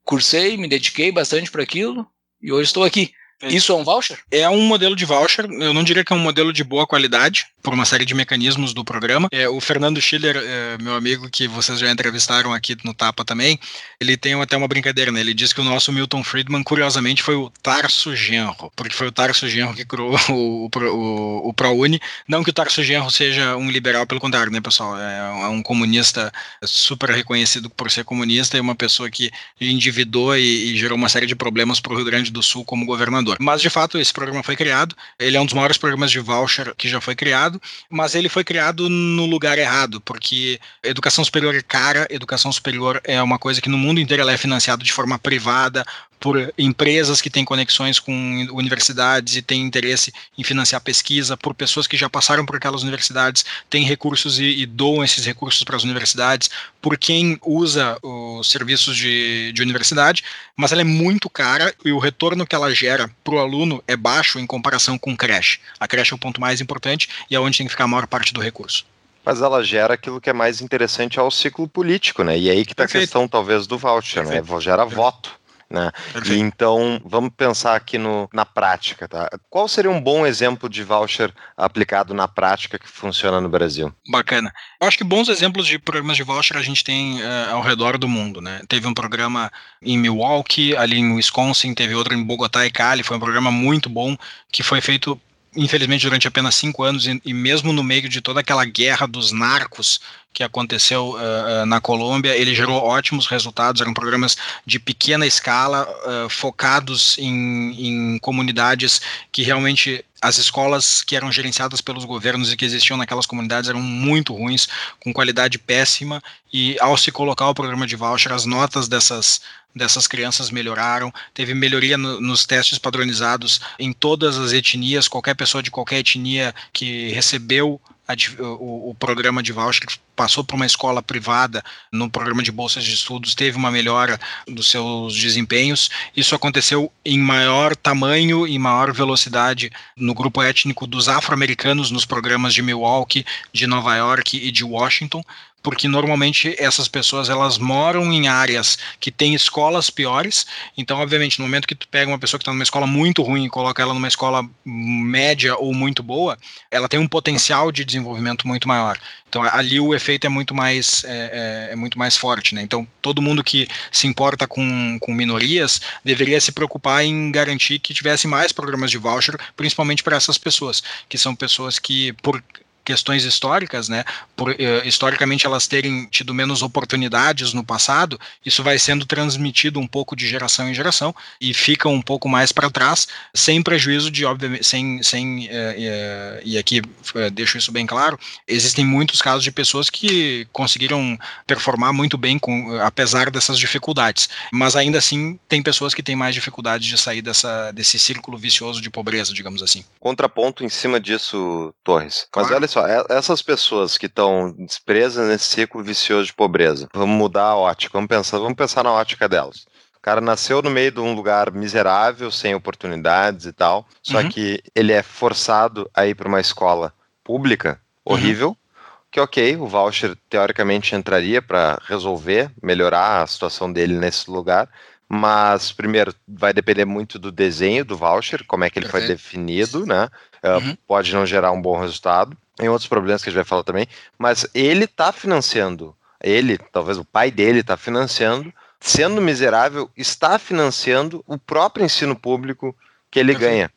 cursei, me dediquei bastante para aquilo, e hoje estou aqui. Isso é um voucher? É um modelo de voucher. Eu não diria que é um modelo de boa qualidade, por uma série de mecanismos do programa. É, o Fernando Schiller, é, meu amigo, que vocês já entrevistaram aqui no Tapa também, ele tem até uma brincadeira, né? Ele diz que o nosso Milton Friedman, curiosamente, foi o Tarso Genro, porque foi o Tarso Genro que criou o, o, o ProUni. Não que o Tarso Genro seja um liberal, pelo contrário, né, pessoal? É, é um comunista super reconhecido por ser comunista e uma pessoa que endividou e, e gerou uma série de problemas para o Rio Grande do Sul como governador. Mas, de fato, esse programa foi criado. Ele é um dos maiores programas de voucher que já foi criado criado, mas ele foi criado no lugar errado, porque educação superior é cara, educação superior é uma coisa que no mundo inteiro ela é financiada de forma privada por empresas que têm conexões com universidades e têm interesse em financiar pesquisa, por pessoas que já passaram por aquelas universidades, têm recursos e, e doam esses recursos para as universidades, por quem usa os serviços de, de universidade, mas ela é muito cara e o retorno que ela gera para o aluno é baixo em comparação com creche. A creche é o ponto mais importante e é onde tem que ficar a maior parte do recurso mas ela gera aquilo que é mais interessante ao ciclo político, né? E aí que está a questão, talvez, do voucher, né? Perfeito. né? Gera Perfeito. voto. Né? E então, vamos pensar aqui no, na prática. Tá? Qual seria um bom exemplo de voucher aplicado na prática que funciona no Brasil? Bacana. Eu acho que bons exemplos de programas de voucher a gente tem uh, ao redor do mundo. Né? Teve um programa em Milwaukee, ali em Wisconsin, teve outro em Bogotá e Cali, foi um programa muito bom que foi feito infelizmente durante apenas cinco anos e, e, mesmo no meio de toda aquela guerra dos narcos que aconteceu uh, na Colômbia, ele gerou ótimos resultados. Eram programas de pequena escala, uh, focados em, em comunidades que realmente as escolas que eram gerenciadas pelos governos e que existiam naquelas comunidades eram muito ruins, com qualidade péssima, e ao se colocar o programa de voucher, as notas dessas, dessas crianças melhoraram, teve melhoria no, nos testes padronizados em todas as etnias, qualquer pessoa de qualquer etnia que recebeu a, o, o, programa de voucher passou para uma escola privada no programa de bolsas de estudos teve uma melhora dos seus desempenhos. Isso aconteceu em maior tamanho e maior velocidade no grupo étnico dos afro-americanos nos programas de Milwaukee, de Nova York e de Washington porque normalmente essas pessoas elas moram em áreas que têm escolas piores. Então, obviamente, no momento que tu pega uma pessoa que está numa escola muito ruim e coloca ela numa escola média ou muito boa, ela tem um potencial de desenvolvimento muito maior. Então, ali o efeito é muito mais é, é, é muito mais forte, né? Então, todo mundo que se importa com, com minorias deveria se preocupar em garantir que tivesse mais programas de voucher, principalmente para essas pessoas, que são pessoas que por questões históricas, né, por, uh, historicamente elas terem tido menos oportunidades no passado, isso vai sendo transmitido um pouco de geração em geração e fica um pouco mais para trás, sem prejuízo de, obviamente, sem, sem uh, uh, e aqui deixo isso bem claro, existem muitos casos de pessoas que conseguiram performar muito bem com, apesar dessas dificuldades, mas ainda assim tem pessoas que têm mais dificuldade de sair dessa, desse círculo vicioso de pobreza, digamos assim. Contraponto em cima disso, Torres. Mas olha só, só, é, essas pessoas que estão presas nesse ciclo vicioso de pobreza, vamos mudar a ótica, vamos pensar, vamos pensar na ótica delas. O cara nasceu no meio de um lugar miserável, sem oportunidades e tal, só uhum. que ele é forçado a ir para uma escola pública uhum. horrível, uhum. que ok, o voucher teoricamente entraria para resolver, melhorar a situação dele nesse lugar, mas primeiro vai depender muito do desenho do voucher, como é que ele Perfeito. foi definido, né? Uhum. Uh, pode não gerar um bom resultado em outros problemas que a gente vai falar também, mas ele está financiando, ele, talvez o pai dele está financiando, sendo miserável, está financiando o próprio ensino público que ele ganha.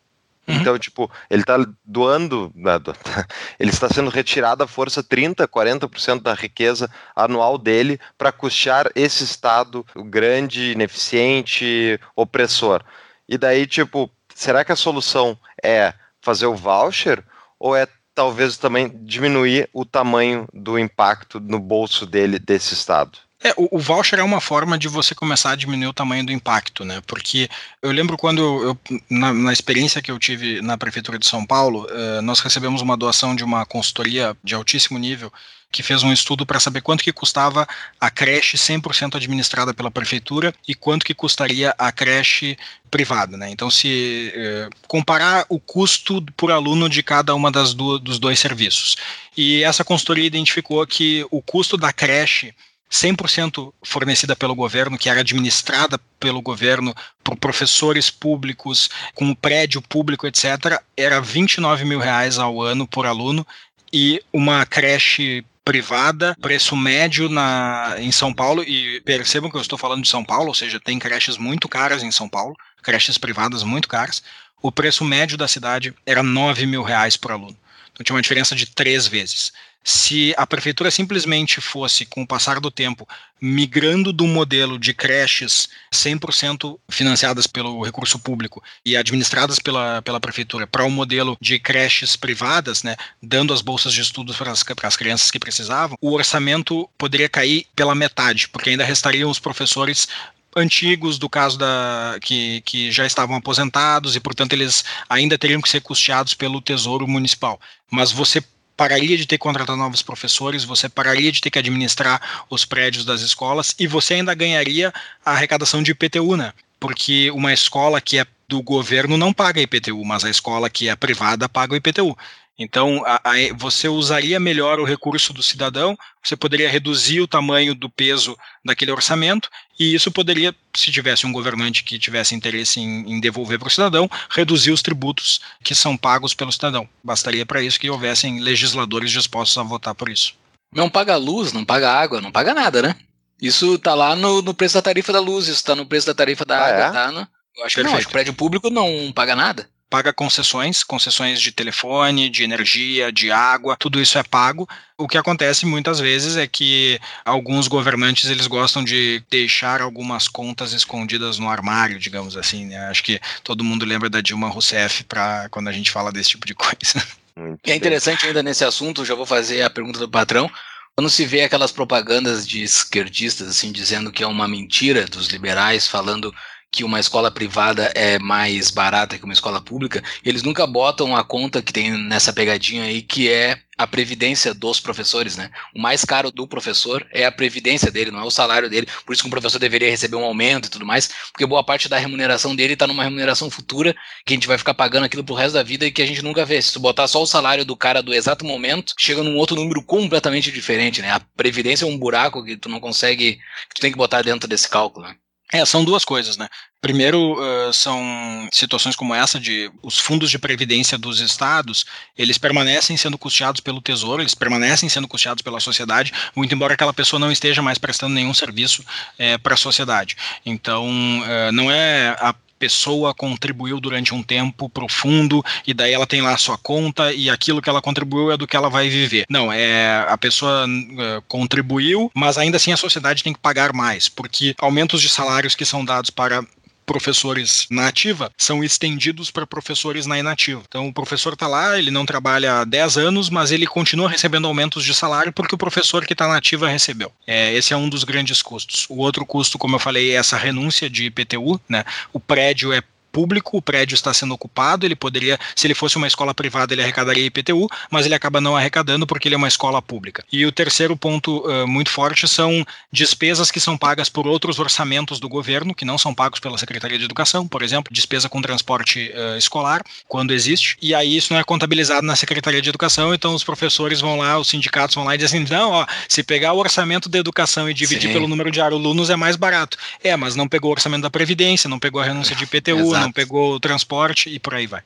Uhum. Então, tipo, ele está doando, né, ele está sendo retirado à força 30, 40% da riqueza anual dele para custear esse Estado grande, ineficiente, opressor. E daí, tipo, será que a solução é fazer o voucher ou é talvez também diminuir o tamanho do impacto no bolso dele desse estado. É, o, o, voucher é uma forma de você começar a diminuir o tamanho do impacto, né? Porque eu lembro quando eu, na, na experiência que eu tive na prefeitura de São Paulo, uh, nós recebemos uma doação de uma consultoria de altíssimo nível que fez um estudo para saber quanto que custava a creche 100% administrada pela prefeitura e quanto que custaria a creche privada, né? Então, se eh, comparar o custo por aluno de cada uma das do, dos dois serviços. E essa consultoria identificou que o custo da creche 100% fornecida pelo governo, que era administrada pelo governo por professores públicos, com prédio público, etc., era 29 mil reais ao ano por aluno, e uma creche privada, preço médio na, em São Paulo, e percebam que eu estou falando de São Paulo, ou seja, tem creches muito caras em São Paulo, creches privadas muito caras, o preço médio da cidade era 9 mil reais por aluno. Então tinha uma diferença de três vezes se a prefeitura simplesmente fosse, com o passar do tempo, migrando do modelo de creches 100% financiadas pelo recurso público e administradas pela, pela prefeitura para o um modelo de creches privadas, né, dando as bolsas de estudos para as, para as crianças que precisavam, o orçamento poderia cair pela metade, porque ainda restariam os professores antigos do caso da que, que já estavam aposentados e portanto eles ainda teriam que ser custeados pelo Tesouro Municipal. Mas você pararia de ter que contratar novos professores, você pararia de ter que administrar os prédios das escolas e você ainda ganharia a arrecadação de IPTU, né? Porque uma escola que é do governo não paga IPTU, mas a escola que é privada paga o IPTU. Então, a, a, você usaria melhor o recurso do cidadão, você poderia reduzir o tamanho do peso daquele orçamento, e isso poderia, se tivesse um governante que tivesse interesse em, em devolver para o cidadão, reduzir os tributos que são pagos pelo cidadão. Bastaria para isso que houvessem legisladores dispostos a votar por isso. Não paga luz, não paga água, não paga nada, né? Isso tá lá no, no preço da tarifa da luz, isso tá no preço da tarifa da ah, água, é? tá? No, eu acho que não, acho que o prédio público não paga nada. Paga concessões, concessões de telefone, de energia, de água, tudo isso é pago. O que acontece muitas vezes é que alguns governantes eles gostam de deixar algumas contas escondidas no armário, digamos assim. Né? Acho que todo mundo lembra da Dilma Rousseff para quando a gente fala desse tipo de coisa. Muito é interessante ainda nesse assunto, já vou fazer a pergunta do patrão. Quando se vê aquelas propagandas de esquerdistas, assim, dizendo que é uma mentira dos liberais, falando que uma escola privada é mais barata que uma escola pública, eles nunca botam a conta que tem nessa pegadinha aí, que é a previdência dos professores, né? O mais caro do professor é a previdência dele, não é o salário dele. Por isso que um professor deveria receber um aumento e tudo mais, porque boa parte da remuneração dele está numa remuneração futura, que a gente vai ficar pagando aquilo pro resto da vida e que a gente nunca vê. Se tu botar só o salário do cara do exato momento, chega num outro número completamente diferente, né? A previdência é um buraco que tu não consegue, que tu tem que botar dentro desse cálculo, né? É, são duas coisas, né? Primeiro, uh, são situações como essa de os fundos de previdência dos estados, eles permanecem sendo custeados pelo Tesouro, eles permanecem sendo custeados pela sociedade, muito embora aquela pessoa não esteja mais prestando nenhum serviço é, para a sociedade. Então, uh, não é a pessoa contribuiu durante um tempo para o fundo e daí ela tem lá a sua conta e aquilo que ela contribuiu é do que ela vai viver. Não, é a pessoa uh, contribuiu, mas ainda assim a sociedade tem que pagar mais, porque aumentos de salários que são dados para professores na ativa são estendidos para professores na inativa. Então o professor está lá, ele não trabalha há 10 anos, mas ele continua recebendo aumentos de salário porque o professor que está na ativa recebeu. É, esse é um dos grandes custos. O outro custo, como eu falei, é essa renúncia de IPTU, né? O prédio é público, o prédio está sendo ocupado, ele poderia, se ele fosse uma escola privada, ele arrecadaria IPTU, mas ele acaba não arrecadando porque ele é uma escola pública. E o terceiro ponto uh, muito forte são despesas que são pagas por outros orçamentos do governo, que não são pagos pela Secretaria de Educação, por exemplo, despesa com transporte uh, escolar, quando existe, e aí isso não é contabilizado na Secretaria de Educação, então os professores vão lá, os sindicatos vão lá e dizem não, ó, se pegar o orçamento da educação e dividir Sim. pelo número de alunos é mais barato. É, mas não pegou o orçamento da Previdência, não pegou a renúncia de IPTU, Exato. Não pegou o transporte e por aí vai.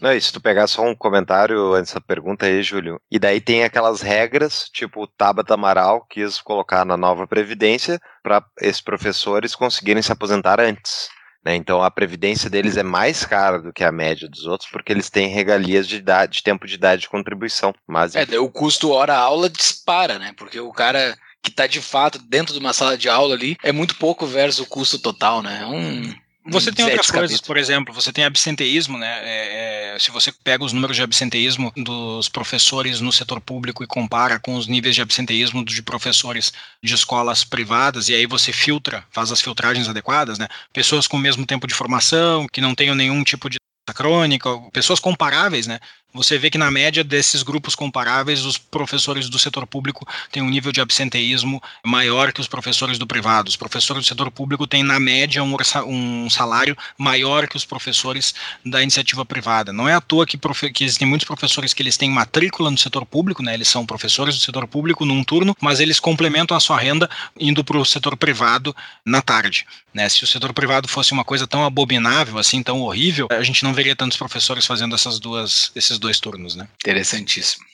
Não, e se tu pegar só um comentário antes da pergunta aí, Júlio, e daí tem aquelas regras, tipo o Tabata Amaral quis colocar na nova Previdência para esses professores conseguirem se aposentar antes. né? Então a previdência deles é mais cara do que a média dos outros, porque eles têm regalias de, idade, de tempo de idade de contribuição. Mas É, o custo hora-aula dispara, né? Porque o cara que tá de fato dentro de uma sala de aula ali é muito pouco versus o custo total, né? É um. Você tem outras coisas, por exemplo, você tem absenteísmo, né? É, é, se você pega os números de absenteísmo dos professores no setor público e compara com os níveis de absenteísmo de professores de escolas privadas, e aí você filtra, faz as filtragens adequadas, né? Pessoas com o mesmo tempo de formação, que não tenham nenhum tipo de crônica, pessoas comparáveis, né? Você vê que na média desses grupos comparáveis, os professores do setor público têm um nível de absenteísmo maior que os professores do privado. Os professores do setor público têm, na média, um, um salário maior que os professores da iniciativa privada. Não é à toa que, que existem muitos professores que eles têm matrícula no setor público, né? Eles são professores do setor público num turno, mas eles complementam a sua renda indo para o setor privado na tarde. Né? Se o setor privado fosse uma coisa tão abominável, assim, tão horrível, a gente não veria tantos professores fazendo essas duas, esses dois turnos, né? Interessantíssimo.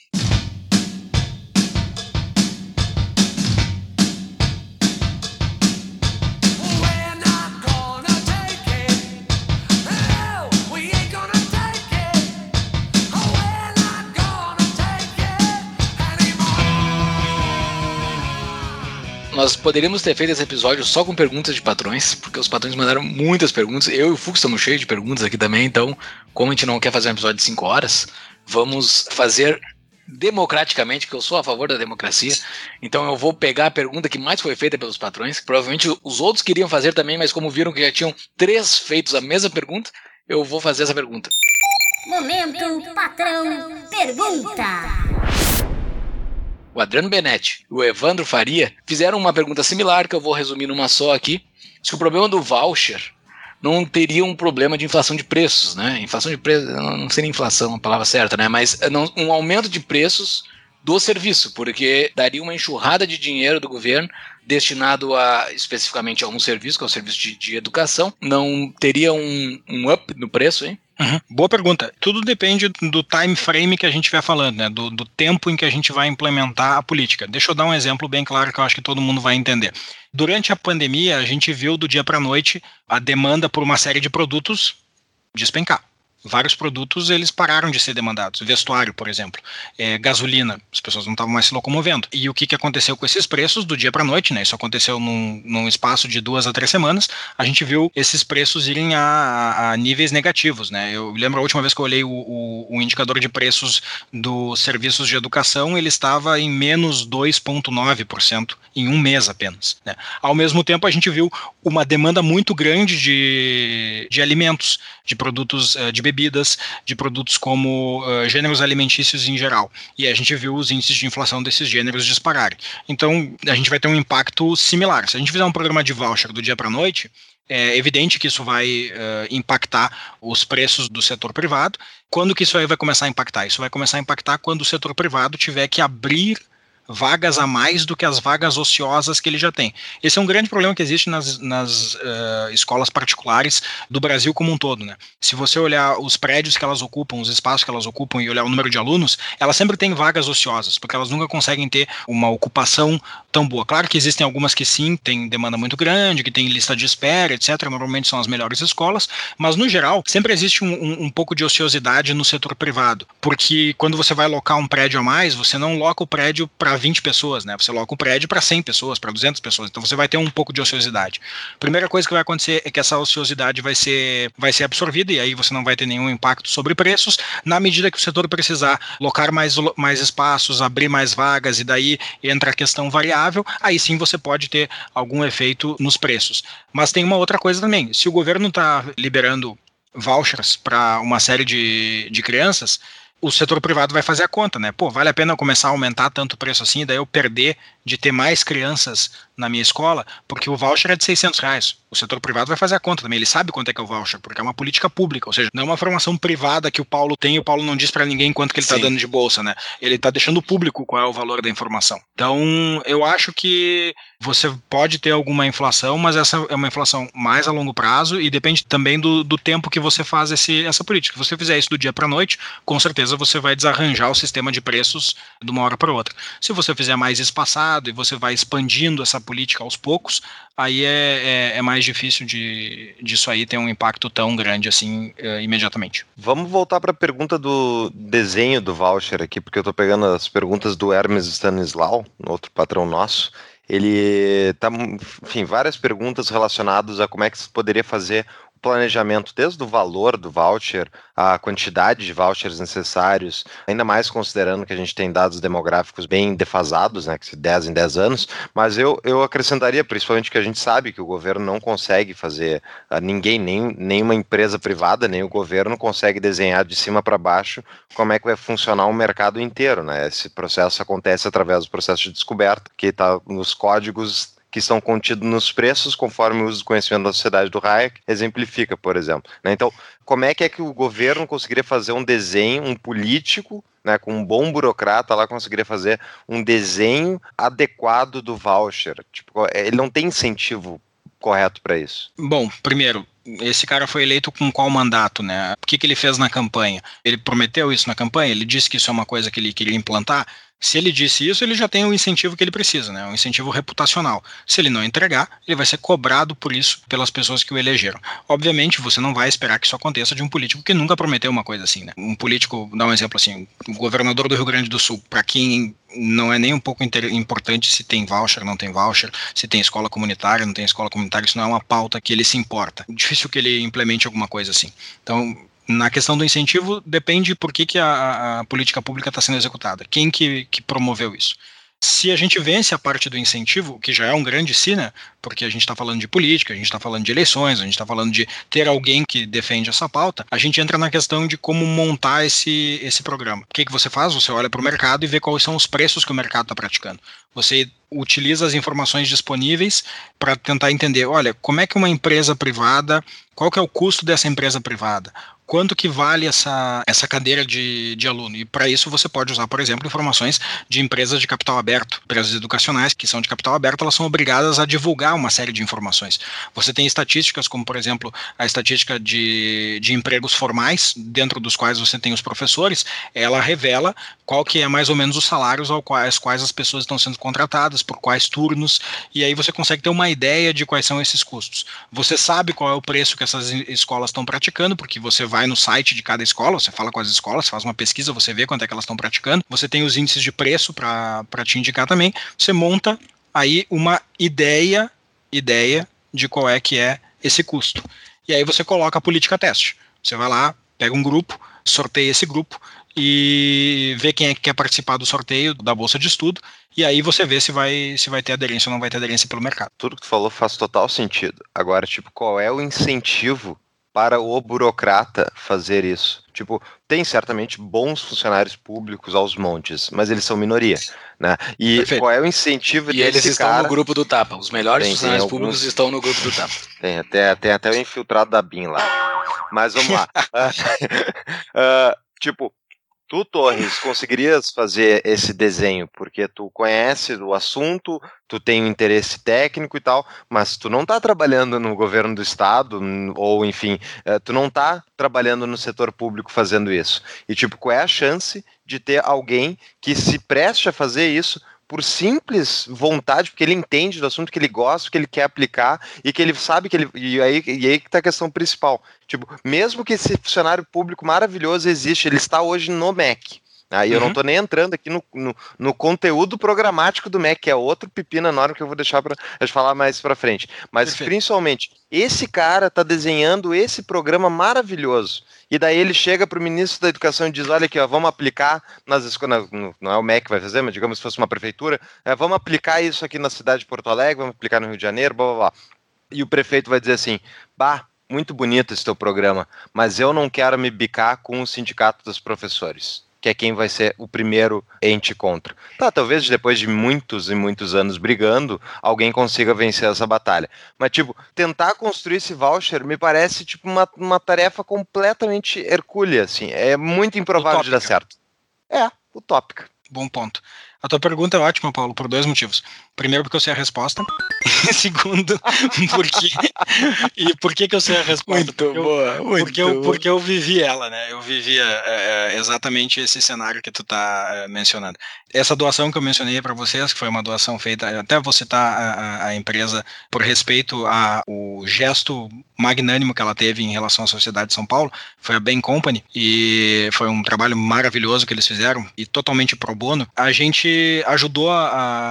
Nós poderíamos ter feito esse episódio só com perguntas de patrões, porque os patrões mandaram muitas perguntas. Eu e o Fux estamos cheios de perguntas aqui também, então, como a gente não quer fazer um episódio de 5 horas, vamos fazer democraticamente, que eu sou a favor da democracia. Então eu vou pegar a pergunta que mais foi feita pelos patrões, que provavelmente os outros queriam fazer também, mas como viram que já tinham três feitos a mesma pergunta, eu vou fazer essa pergunta. Momento patrão pergunta. O Adriano Benetti e o Evandro Faria fizeram uma pergunta similar que eu vou resumir numa só aqui. Que o problema do voucher não teria um problema de inflação de preços, né? Inflação de preços, não seria inflação a palavra certa, né? Mas eh, um aumento de preços do serviço, porque daria uma enxurrada de dinheiro do governo destinado a especificamente a um serviço, que é o serviço de, de educação, não teria um, um up no preço, hein? Uhum. Boa pergunta. Tudo depende do time frame que a gente vai falando, né? Do, do tempo em que a gente vai implementar a política. Deixa eu dar um exemplo bem claro que eu acho que todo mundo vai entender. Durante a pandemia, a gente viu do dia para noite a demanda por uma série de produtos despencar. Vários produtos eles pararam de ser demandados. Vestuário, por exemplo, é, gasolina, as pessoas não estavam mais se locomovendo. E o que, que aconteceu com esses preços do dia para noite, né? Isso aconteceu num, num, espaço de duas a três semanas. A gente viu esses preços irem a, a níveis negativos, né? Eu lembro a última vez que eu olhei o, o, o indicador de preços dos serviços de educação, ele estava em menos 2,9% em um mês apenas. Né? Ao mesmo tempo, a gente viu uma demanda muito grande de, de alimentos, de produtos uh, de bebidas, de produtos como uh, gêneros alimentícios em geral. E a gente viu os índices de inflação desses gêneros dispararem. Então, a gente vai ter um impacto similar. Se a gente fizer um programa de voucher do dia para a noite, é evidente que isso vai uh, impactar os preços do setor privado. Quando que isso aí vai começar a impactar? Isso vai começar a impactar quando o setor privado tiver que abrir vagas a mais do que as vagas ociosas que ele já tem. Esse é um grande problema que existe nas, nas uh, escolas particulares do Brasil como um todo. Né? Se você olhar os prédios que elas ocupam, os espaços que elas ocupam e olhar o número de alunos, elas sempre têm vagas ociosas, porque elas nunca conseguem ter uma ocupação tão boa. Claro que existem algumas que sim, têm demanda muito grande, que tem lista de espera, etc. Normalmente são as melhores escolas, mas no geral sempre existe um, um, um pouco de ociosidade no setor privado, porque quando você vai locar um prédio a mais, você não loca o prédio para para 20 pessoas, né? Você loca um prédio para 100 pessoas, para 200 pessoas. Então você vai ter um pouco de ociosidade. Primeira coisa que vai acontecer é que essa ociosidade vai ser, vai ser absorvida e aí você não vai ter nenhum impacto sobre preços. Na medida que o setor precisar locar mais, mais espaços, abrir mais vagas e daí entra a questão variável, aí sim você pode ter algum efeito nos preços. Mas tem uma outra coisa também. Se o governo está liberando vouchers para uma série de, de crianças, o setor privado vai fazer a conta, né? Pô, vale a pena começar a aumentar tanto o preço assim, daí eu perder de ter mais crianças na minha escola, porque o voucher é de 600 reais. O setor privado vai fazer a conta também, ele sabe quanto é que é o voucher, porque é uma política pública, ou seja, não é uma formação privada que o Paulo tem e o Paulo não diz para ninguém quanto que ele está dando de bolsa, né? Ele está deixando público qual é o valor da informação. Então, eu acho que você pode ter alguma inflação, mas essa é uma inflação mais a longo prazo e depende também do, do tempo que você faz esse, essa política. Se você fizer isso do dia para noite, com certeza você vai desarranjar o sistema de preços de uma hora para outra. Se você fizer mais espaçado e você vai expandindo essa política aos poucos, aí é, é, é mais difícil de disso aí ter um impacto tão grande assim é, imediatamente. Vamos voltar para a pergunta do desenho do voucher aqui, porque eu estou pegando as perguntas do Hermes Stanislau, outro patrão nosso. Ele tá, enfim, várias perguntas relacionadas a como é que se poderia fazer planejamento desde o valor do voucher, a quantidade de vouchers necessários, ainda mais considerando que a gente tem dados demográficos bem defasados, né, que se 10 em 10 anos, mas eu, eu acrescentaria, principalmente que a gente sabe que o governo não consegue fazer, ah, ninguém, nem nenhuma empresa privada, nem o governo consegue desenhar de cima para baixo como é que vai funcionar o mercado inteiro, né? Esse processo acontece através do processo de descoberta, que está nos códigos que estão contidos nos preços, conforme o uso do conhecimento da sociedade do Hayek exemplifica, por exemplo. Né? Então, como é que é que o governo conseguiria fazer um desenho, um político, né, com um bom burocrata lá conseguiria fazer um desenho adequado do voucher? Tipo, ele não tem incentivo correto para isso. Bom, primeiro, esse cara foi eleito com qual mandato, né? O que, que ele fez na campanha? Ele prometeu isso na campanha? Ele disse que isso é uma coisa que ele queria implantar? Se ele disse isso, ele já tem o incentivo que ele precisa, né? Um incentivo reputacional. Se ele não entregar, ele vai ser cobrado por isso pelas pessoas que o elegeram. Obviamente, você não vai esperar que isso aconteça de um político que nunca prometeu uma coisa assim, né? Um político, dá um exemplo assim, o governador do Rio Grande do Sul, para quem não é nem um pouco importante se tem voucher, não tem voucher, se tem escola comunitária, não tem escola comunitária, isso não é uma pauta que ele se importa. Difícil que ele implemente alguma coisa assim. Então, na questão do incentivo, depende por que, que a, a política pública está sendo executada. Quem que, que promoveu isso? Se a gente vence a parte do incentivo, que já é um grande si, né? Porque a gente está falando de política, a gente está falando de eleições, a gente está falando de ter alguém que defende essa pauta, a gente entra na questão de como montar esse, esse programa. O que, que você faz? Você olha para o mercado e vê quais são os preços que o mercado está praticando. Você utiliza as informações disponíveis para tentar entender, olha, como é que uma empresa privada, qual que é o custo dessa empresa privada? quanto que vale essa, essa cadeira de, de aluno. E para isso você pode usar, por exemplo, informações de empresas de capital aberto. Empresas educacionais que são de capital aberto, elas são obrigadas a divulgar uma série de informações. Você tem estatísticas, como por exemplo a estatística de, de empregos formais, dentro dos quais você tem os professores, ela revela qual que é mais ou menos os salários aos quais, quais as pessoas estão sendo contratadas, por quais turnos, e aí você consegue ter uma ideia de quais são esses custos. Você sabe qual é o preço que essas escolas estão praticando, porque você vai no site de cada escola, você fala com as escolas, faz uma pesquisa, você vê quanto é que elas estão praticando, você tem os índices de preço para te indicar também, você monta aí uma ideia, ideia de qual é que é esse custo. E aí você coloca a política teste. Você vai lá, pega um grupo, sorteia esse grupo e vê quem é que quer participar do sorteio da bolsa de estudo e aí você vê se vai se vai ter aderência ou não vai ter aderência pelo mercado. Tudo que tu falou faz total sentido. Agora, tipo, qual é o incentivo para o burocrata fazer isso? Tipo, tem certamente bons funcionários públicos aos montes, mas eles são minoria, né? E Perfeito. qual é o incentivo e desse eles estão cara? no grupo do Tapa. Os melhores tem, funcionários tem alguns... públicos estão no grupo do Tapa. Tem até, tem até o infiltrado da BIM lá. Mas vamos lá. uh, tipo, Tu, Torres, conseguirias fazer esse desenho porque tu conhece o assunto, tu tem um interesse técnico e tal, mas tu não está trabalhando no governo do estado, ou enfim, eh, tu não está trabalhando no setor público fazendo isso. E tipo, qual é a chance de ter alguém que se preste a fazer isso por simples vontade, porque ele entende do assunto que ele gosta, que ele quer aplicar e que ele sabe que ele. E aí, e aí que está a questão principal. Tipo, mesmo que esse funcionário público maravilhoso existe, ele está hoje no MEC. Aí uhum. eu não estou uhum. nem entrando aqui no, no, no, conteúdo programático do MEC, que é outro pepino enorme que eu vou deixar para falar mais para frente. Mas Perfeito. principalmente, esse cara está desenhando esse programa maravilhoso. E daí ele chega para o ministro da Educação e diz: olha aqui, ó, vamos aplicar nas escolas. Não é o MEC que vai fazer, mas digamos se fosse uma prefeitura, é, vamos aplicar isso aqui na cidade de Porto Alegre, vamos aplicar no Rio de Janeiro, blá blá blá. E o prefeito vai dizer assim: bah, muito bonito esse teu programa, mas eu não quero me bicar com o sindicato dos professores que é quem vai ser o primeiro ente contra. Tá, talvez depois de muitos e muitos anos brigando, alguém consiga vencer essa batalha. Mas, tipo, tentar construir esse voucher me parece, tipo, uma, uma tarefa completamente hercúlea, assim. É muito improvável utópica. de dar certo. É, utópica. Bom ponto. A tua pergunta é ótima, Paulo, por dois motivos. Primeiro, porque eu sei a resposta. Segundo, porque. e por que, que eu sei a resposta? Muito porque boa, eu, muito porque, eu, porque eu vivi ela, né? Eu vivia é, é, exatamente esse cenário que tu tá é, mencionando. Essa doação que eu mencionei para vocês, que foi uma doação feita, até vou citar a, a empresa por respeito ao gesto magnânimo que ela teve em relação à sociedade de São Paulo, foi a Ben Company, e foi um trabalho maravilhoso que eles fizeram, e totalmente pro bono. A gente ajudou a,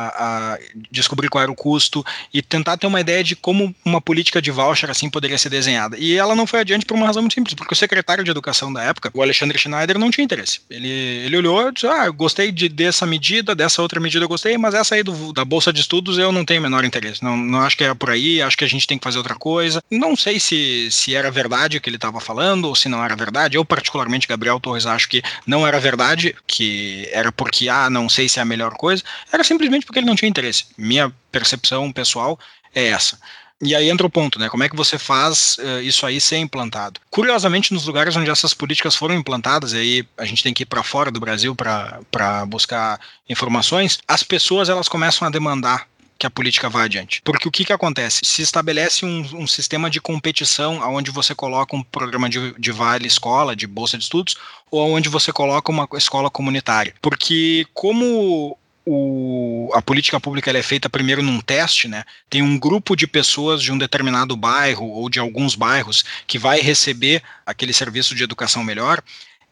a, descobrir qual era o custo e tentar ter uma ideia de como uma política de voucher assim poderia ser desenhada. E ela não foi adiante por uma razão muito simples, porque o secretário de educação da época, o Alexandre Schneider, não tinha interesse. Ele, ele olhou e disse: Ah, gostei de, dessa medida, dessa outra medida eu gostei, mas essa aí do, da bolsa de estudos eu não tenho o menor interesse. Não, não acho que é por aí, acho que a gente tem que fazer outra coisa. Não sei se, se era verdade o que ele estava falando ou se não era verdade. Eu, particularmente, Gabriel Torres, acho que não era verdade, que era porque, ah, não sei se é a melhor coisa, era simplesmente porque ele não tinha interesse. Minha percepção pessoal é essa. E aí entra o ponto, né? Como é que você faz uh, isso aí ser implantado? Curiosamente, nos lugares onde essas políticas foram implantadas, e aí a gente tem que ir para fora do Brasil para buscar informações, as pessoas elas começam a demandar que a política vá adiante. Porque o que, que acontece? Se estabelece um, um sistema de competição onde você coloca um programa de, de vale escola, de bolsa de estudos, ou onde você coloca uma escola comunitária. Porque como o, a política pública é feita primeiro num teste, né? Tem um grupo de pessoas de um determinado bairro ou de alguns bairros que vai receber aquele serviço de educação melhor.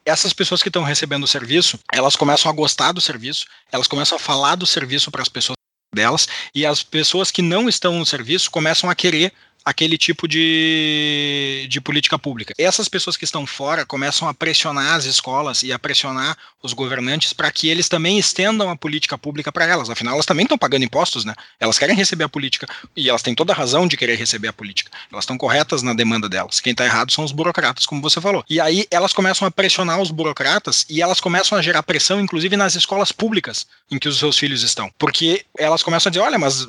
Essas pessoas que estão recebendo o serviço, elas começam a gostar do serviço, elas começam a falar do serviço para as pessoas delas, e as pessoas que não estão no serviço começam a querer aquele tipo de, de política pública. Essas pessoas que estão fora começam a pressionar as escolas e a pressionar os governantes para que eles também estendam a política pública para elas. Afinal, elas também estão pagando impostos, né? Elas querem receber a política e elas têm toda a razão de querer receber a política. Elas estão corretas na demanda delas. Quem está errado são os burocratas, como você falou. E aí elas começam a pressionar os burocratas e elas começam a gerar pressão, inclusive nas escolas públicas em que os seus filhos estão, porque elas começam a dizer, olha, mas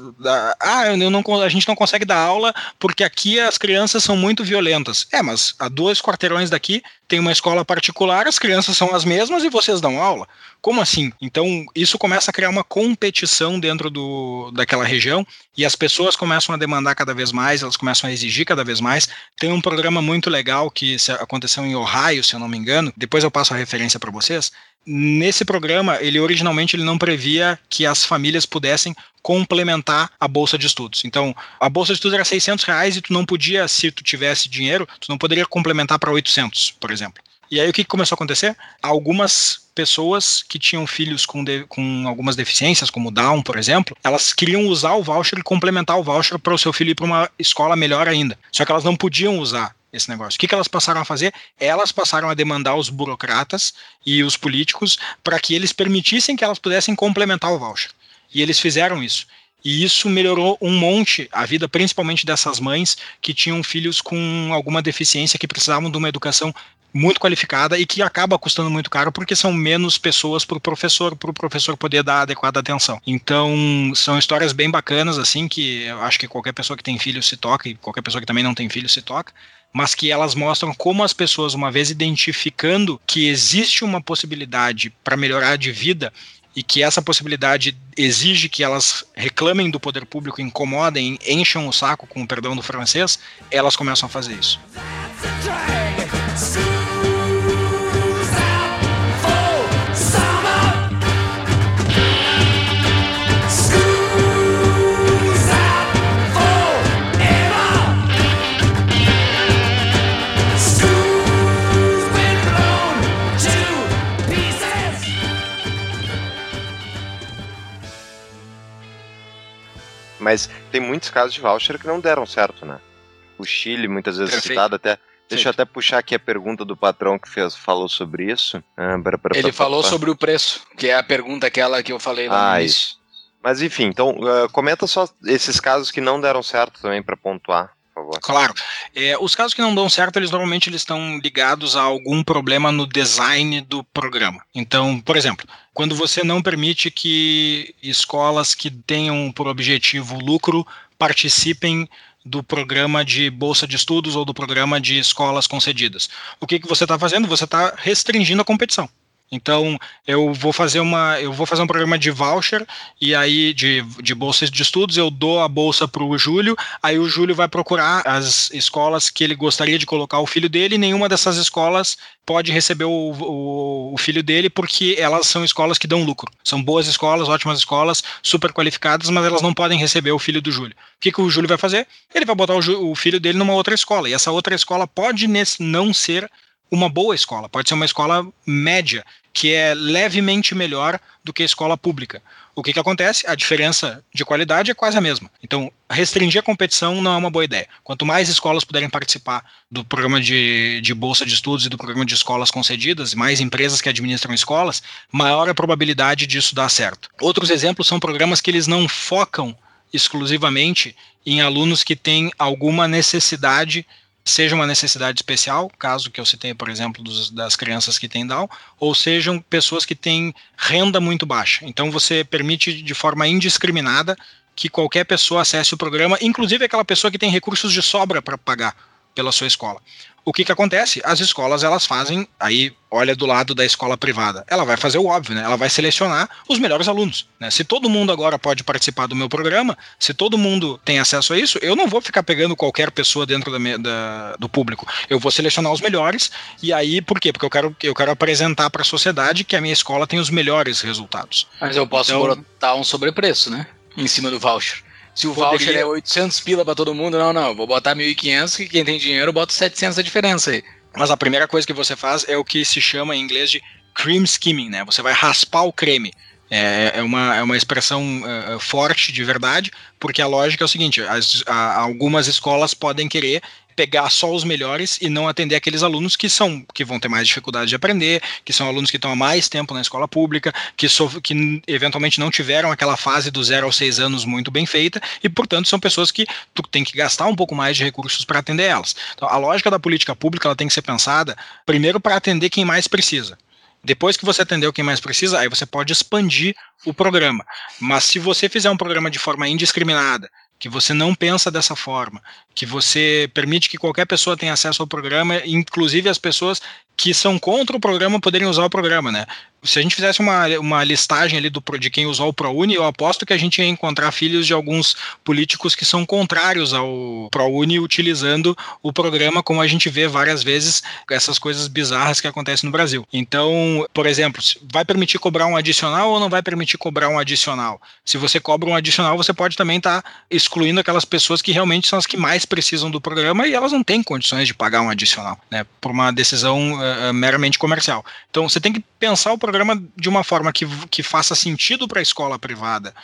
ah, eu não, a gente não consegue dar aula porque aqui as crianças são muito violentas. É, mas a dois quarteirões daqui tem uma escola particular, as crianças são as mesmas e vocês dão aula. Como assim? Então, isso começa a criar uma competição dentro do, daquela região e as pessoas começam a demandar cada vez mais, elas começam a exigir cada vez mais. Tem um programa muito legal que aconteceu em Ohio, se eu não me engano, depois eu passo a referência para vocês. Nesse programa, ele originalmente ele não previa que as famílias pudessem complementar a bolsa de estudos. Então, a bolsa de estudos era 600 reais e tu não podia, se tu tivesse dinheiro, tu não poderia complementar para 800, por exemplo. E aí o que começou a acontecer? Algumas pessoas que tinham filhos com, de, com algumas deficiências, como Down, por exemplo, elas queriam usar o voucher e complementar o voucher para o seu filho ir para uma escola melhor ainda. Só que elas não podiam usar esse negócio. O que, que elas passaram a fazer? Elas passaram a demandar os burocratas e os políticos para que eles permitissem que elas pudessem complementar o voucher. E eles fizeram isso. E isso melhorou um monte a vida, principalmente dessas mães que tinham filhos com alguma deficiência que precisavam de uma educação muito qualificada e que acaba custando muito caro porque são menos pessoas para o professor, para o professor poder dar adequada atenção. Então, são histórias bem bacanas, assim, que eu acho que qualquer pessoa que tem filho se toca e qualquer pessoa que também não tem filho se toca mas que elas mostram como as pessoas, uma vez identificando que existe uma possibilidade para melhorar de vida e que essa possibilidade exige que elas reclamem do poder público, incomodem, encham o saco, com o perdão do francês, elas começam a fazer isso. Mas tem muitos casos de voucher que não deram certo, né? O Chile, muitas vezes Perfeito. citado até. Deixa eu até puxar aqui a pergunta do patrão que fez, falou sobre isso. Ah, bara, bara, Ele bara, falou sobre o preço, que é a pergunta aquela que eu falei lá no Ah, início. isso. Mas enfim, então ah, comenta só esses casos que não deram certo também para pontuar, favor. Claro. É, os casos que não dão certo, eles normalmente eles estão ligados a algum problema no design do programa. Então, por exemplo, quando você não permite que escolas que tenham por objetivo lucro participem do programa de bolsa de estudos ou do programa de escolas concedidas. O que, que você está fazendo? Você está restringindo a competição. Então, eu vou fazer uma, eu vou fazer um programa de voucher e aí de, de bolsas de estudos, eu dou a bolsa para o Júlio, aí o Júlio vai procurar as escolas que ele gostaria de colocar o filho dele, e nenhuma dessas escolas pode receber o, o, o filho dele porque elas são escolas que dão lucro. São boas escolas, ótimas escolas, super qualificadas, mas elas não podem receber o filho do Júlio. O que, que o Júlio vai fazer? Ele vai botar o, o filho dele numa outra escola, e essa outra escola pode não ser uma boa escola, pode ser uma escola média, que é levemente melhor do que a escola pública. O que, que acontece? A diferença de qualidade é quase a mesma. Então, restringir a competição não é uma boa ideia. Quanto mais escolas puderem participar do programa de, de bolsa de estudos e do programa de escolas concedidas, mais empresas que administram escolas, maior a probabilidade disso dar certo. Outros exemplos são programas que eles não focam exclusivamente em alunos que têm alguma necessidade seja uma necessidade especial, caso que eu citei, por exemplo, dos, das crianças que têm Down, ou sejam pessoas que têm renda muito baixa. Então você permite de forma indiscriminada que qualquer pessoa acesse o programa, inclusive aquela pessoa que tem recursos de sobra para pagar pela sua escola. O que, que acontece? As escolas elas fazem, aí olha do lado da escola privada, ela vai fazer o óbvio, né? Ela vai selecionar os melhores alunos. Né? Se todo mundo agora pode participar do meu programa, se todo mundo tem acesso a isso, eu não vou ficar pegando qualquer pessoa dentro da minha- da- do público. Eu vou selecionar os melhores. E aí, por quê? Porque eu quero, eu quero apresentar para a sociedade que a minha escola tem os melhores resultados. Mas eu posso Então- botar um sobrepreço, né? Em cima do voucher. Se o Poderia- voucher é 800 pila pra todo mundo, não, não. Vou botar 1.500 que quem tem dinheiro bota 700 a diferença aí. Mas a primeira coisa que você faz é o que se chama em inglês de cream skimming, né? Você vai raspar o creme. É, é uma, é uma expressão eh, forte de verdade, porque a lógica é o seguinte: as- a- algumas escolas podem querer pegar só os melhores e não atender aqueles alunos que são que vão ter mais dificuldade de aprender, que são alunos que estão há mais tempo na escola pública, que, que eventualmente não tiveram aquela fase do zero aos seis anos muito bem feita e, portanto, são pessoas que tu tem que gastar um pouco mais de recursos para atender elas. Então, a lógica da política pública ela tem que ser pensada primeiro para atender quem mais precisa. Depois que você atendeu quem mais precisa, aí você pode expandir o programa. Mas se você fizer um programa de forma indiscriminada, que você não pensa dessa forma, que você permite que qualquer pessoa tenha acesso ao programa, inclusive as pessoas que são contra o programa poderem usar o programa, né? Se a gente fizesse uma, uma listagem ali do, de quem usou o ProUni, eu aposto que a gente ia encontrar filhos de alguns políticos que são contrários ao ProUni utilizando o programa, como a gente vê várias vezes essas coisas bizarras que acontecem no Brasil. Então, por exemplo, vai permitir cobrar um adicional ou não vai permitir cobrar um adicional? Se você cobra um adicional, você pode também estar tá excluindo aquelas pessoas que realmente são as que mais precisam do programa e elas não têm condições de pagar um adicional, né? Por uma decisão uh, meramente comercial. Então, você tem que pensar o programa de uma forma que, que faça sentido para a escola privada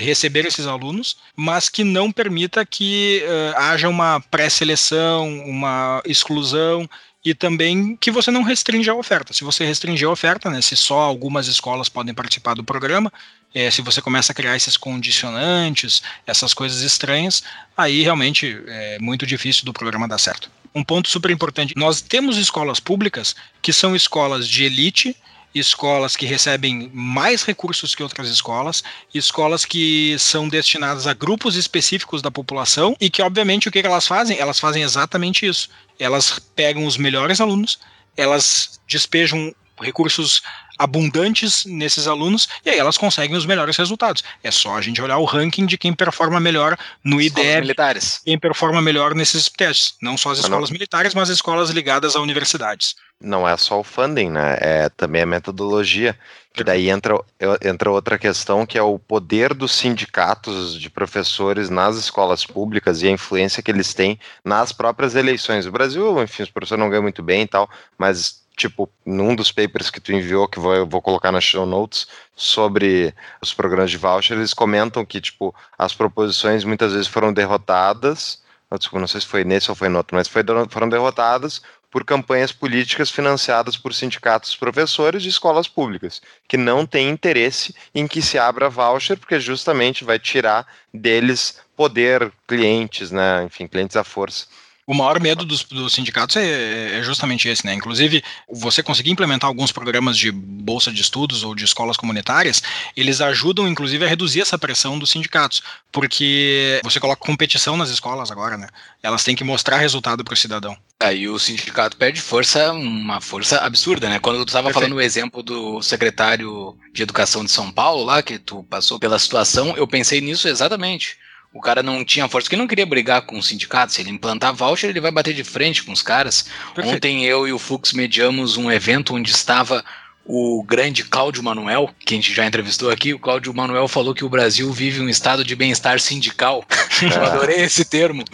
receber esses alunos, mas que não permita que uh, haja uma pré-seleção, uma exclusão e também que você não restringe a oferta. Se você restringir a oferta, né, se só algumas escolas podem participar do programa, é, se você começa a criar esses condicionantes, essas coisas estranhas, aí realmente é muito difícil do programa dar certo. Um ponto super importante: nós temos escolas públicas que são escolas de elite escolas que recebem mais recursos que outras escolas, escolas que são destinadas a grupos específicos da população e que, obviamente, o que elas fazem? Elas fazem exatamente isso. Elas pegam os melhores alunos, elas despejam recursos abundantes nesses alunos e aí elas conseguem os melhores resultados. É só a gente olhar o ranking de quem performa melhor no IDEB, militares. quem performa melhor nesses testes. Não só as escolas militares, mas as escolas ligadas a universidades. Não é só o funding, né? É também a metodologia. Que daí entra, entra outra questão que é o poder dos sindicatos de professores nas escolas públicas e a influência que eles têm nas próprias eleições. O Brasil, enfim, os professores não ganham muito bem e tal, mas tipo, num dos papers que tu enviou, que vou, eu vou colocar nas show notes, sobre os programas de voucher, eles comentam que, tipo, as proposições muitas vezes foram derrotadas, desculpa, não sei se foi nesse ou foi no outro, mas foi, foram derrotadas por campanhas políticas financiadas por sindicatos professores de escolas públicas, que não têm interesse em que se abra voucher, porque justamente vai tirar deles poder, clientes, né, enfim, clientes à força o maior medo dos, dos sindicatos é, é, justamente esse, né? Inclusive, você conseguir implementar alguns programas de bolsa de estudos ou de escolas comunitárias, eles ajudam, inclusive, a reduzir essa pressão dos sindicatos, porque você coloca competição nas escolas agora, né? Elas têm que mostrar resultado para o cidadão. Aí o sindicato perde força, uma força absurda, né? Quando tu estava falando o exemplo do secretário de Educação de São Paulo lá, que tu passou pela situação, eu pensei nisso exatamente o cara não tinha força, porque não queria brigar com o sindicato. Se ele implantar voucher, ele vai bater de frente com os caras. Perfeito. Ontem eu e o Fux mediamos um evento onde estava o grande Cláudio Manuel, que a gente já entrevistou aqui. O Cláudio Manuel falou que o Brasil vive um estado de bem-estar sindical. eu adorei esse termo.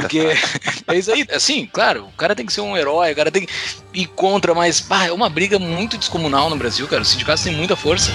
porque é isso aí. Assim, claro, o cara tem que ser um herói, o cara tem que ir contra, mas bah, é uma briga muito descomunal no Brasil, cara. Os sindicatos têm muita força.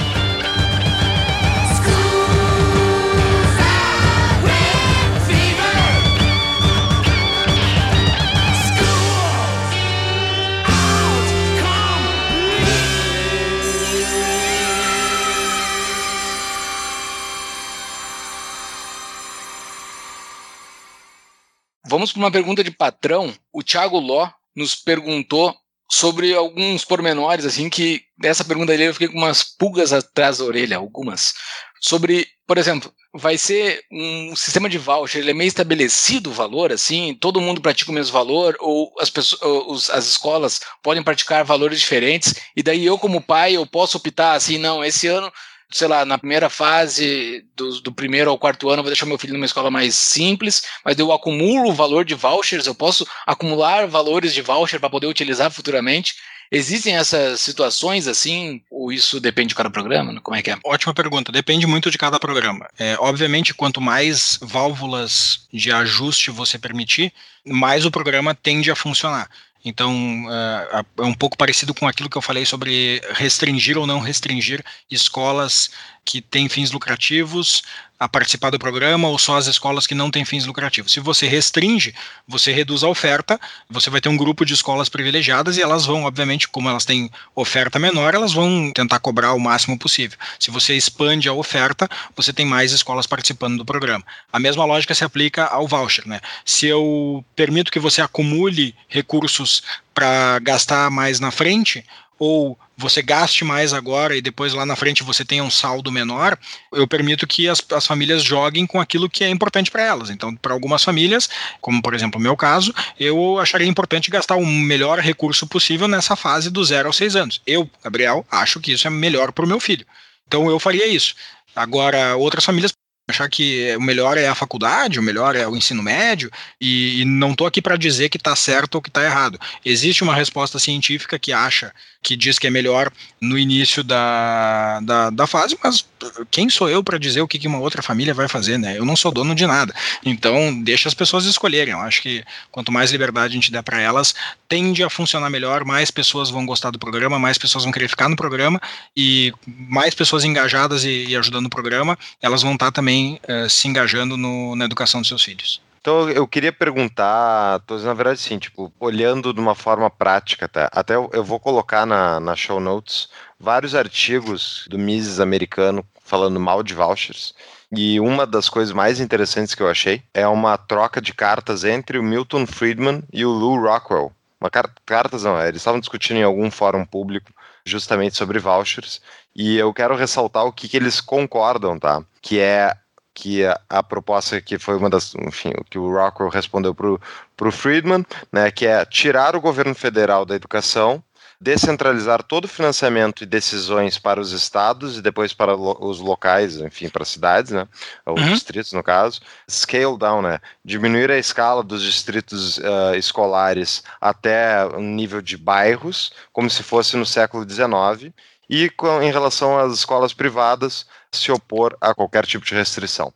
Vamos para uma pergunta de patrão. O Thiago Ló nos perguntou sobre alguns pormenores, assim, que dessa pergunta dele eu fiquei com umas pulgas atrás da orelha, algumas. Sobre, por exemplo, vai ser um sistema de voucher, ele é meio estabelecido o valor, assim, todo mundo pratica o mesmo valor, ou as, pessoas, as escolas podem praticar valores diferentes, e daí eu, como pai, eu posso optar assim, não, esse ano sei lá, na primeira fase, do, do primeiro ao quarto ano, vou deixar meu filho numa escola mais simples, mas eu acumulo o valor de vouchers, eu posso acumular valores de voucher para poder utilizar futuramente. Existem essas situações assim, ou isso depende de cada programa? Como é que é? Ótima pergunta. Depende muito de cada programa. É, obviamente, quanto mais válvulas de ajuste você permitir, mais o programa tende a funcionar. Então, é, é um pouco parecido com aquilo que eu falei sobre restringir ou não restringir escolas que têm fins lucrativos a participar do programa ou só as escolas que não têm fins lucrativos. Se você restringe, você reduz a oferta, você vai ter um grupo de escolas privilegiadas e elas vão, obviamente, como elas têm oferta menor, elas vão tentar cobrar o máximo possível. Se você expande a oferta, você tem mais escolas participando do programa. A mesma lógica se aplica ao voucher, né? Se eu permito que você acumule recursos para gastar mais na frente, ou você gaste mais agora e depois lá na frente você tenha um saldo menor, eu permito que as, as famílias joguem com aquilo que é importante para elas. Então, para algumas famílias, como por exemplo o meu caso, eu acharia importante gastar o melhor recurso possível nessa fase do zero aos seis anos. Eu, Gabriel, acho que isso é melhor para o meu filho. Então eu faria isso. Agora, outras famílias achar que o melhor é a faculdade, o melhor é o ensino médio, e, e não estou aqui para dizer que está certo ou que está errado. Existe uma resposta científica que acha que diz que é melhor no início da, da, da fase, mas quem sou eu para dizer o que, que uma outra família vai fazer, né? Eu não sou dono de nada. Então, deixa as pessoas escolherem. Eu acho que quanto mais liberdade a gente der para elas, tende a funcionar melhor, mais pessoas vão gostar do programa, mais pessoas vão querer ficar no programa, e mais pessoas engajadas e, e ajudando o programa, elas vão estar tá também uh, se engajando no, na educação dos seus filhos. Então eu queria perguntar, tô na verdade sim, tipo, olhando de uma forma prática, tá? até eu, eu vou colocar na, na show notes vários artigos do Mises americano falando mal de vouchers. E uma das coisas mais interessantes que eu achei é uma troca de cartas entre o Milton Friedman e o Lou Rockwell. Uma car cartas não, eles estavam discutindo em algum fórum público justamente sobre vouchers. E eu quero ressaltar o que, que eles concordam, tá? Que é que a, a, proposta que foi uma das, enfim, que o Rockwell respondeu para o Friedman, né, que é tirar o governo federal da educação, descentralizar todo o financiamento e decisões para os estados e depois para lo, os locais, enfim, para as cidades, né, os uhum. distritos no caso, scale down, né, diminuir a escala dos distritos uh, escolares até um nível de bairros, como se fosse no século XIX, e com, em relação às escolas privadas, se opor a qualquer tipo de restrição.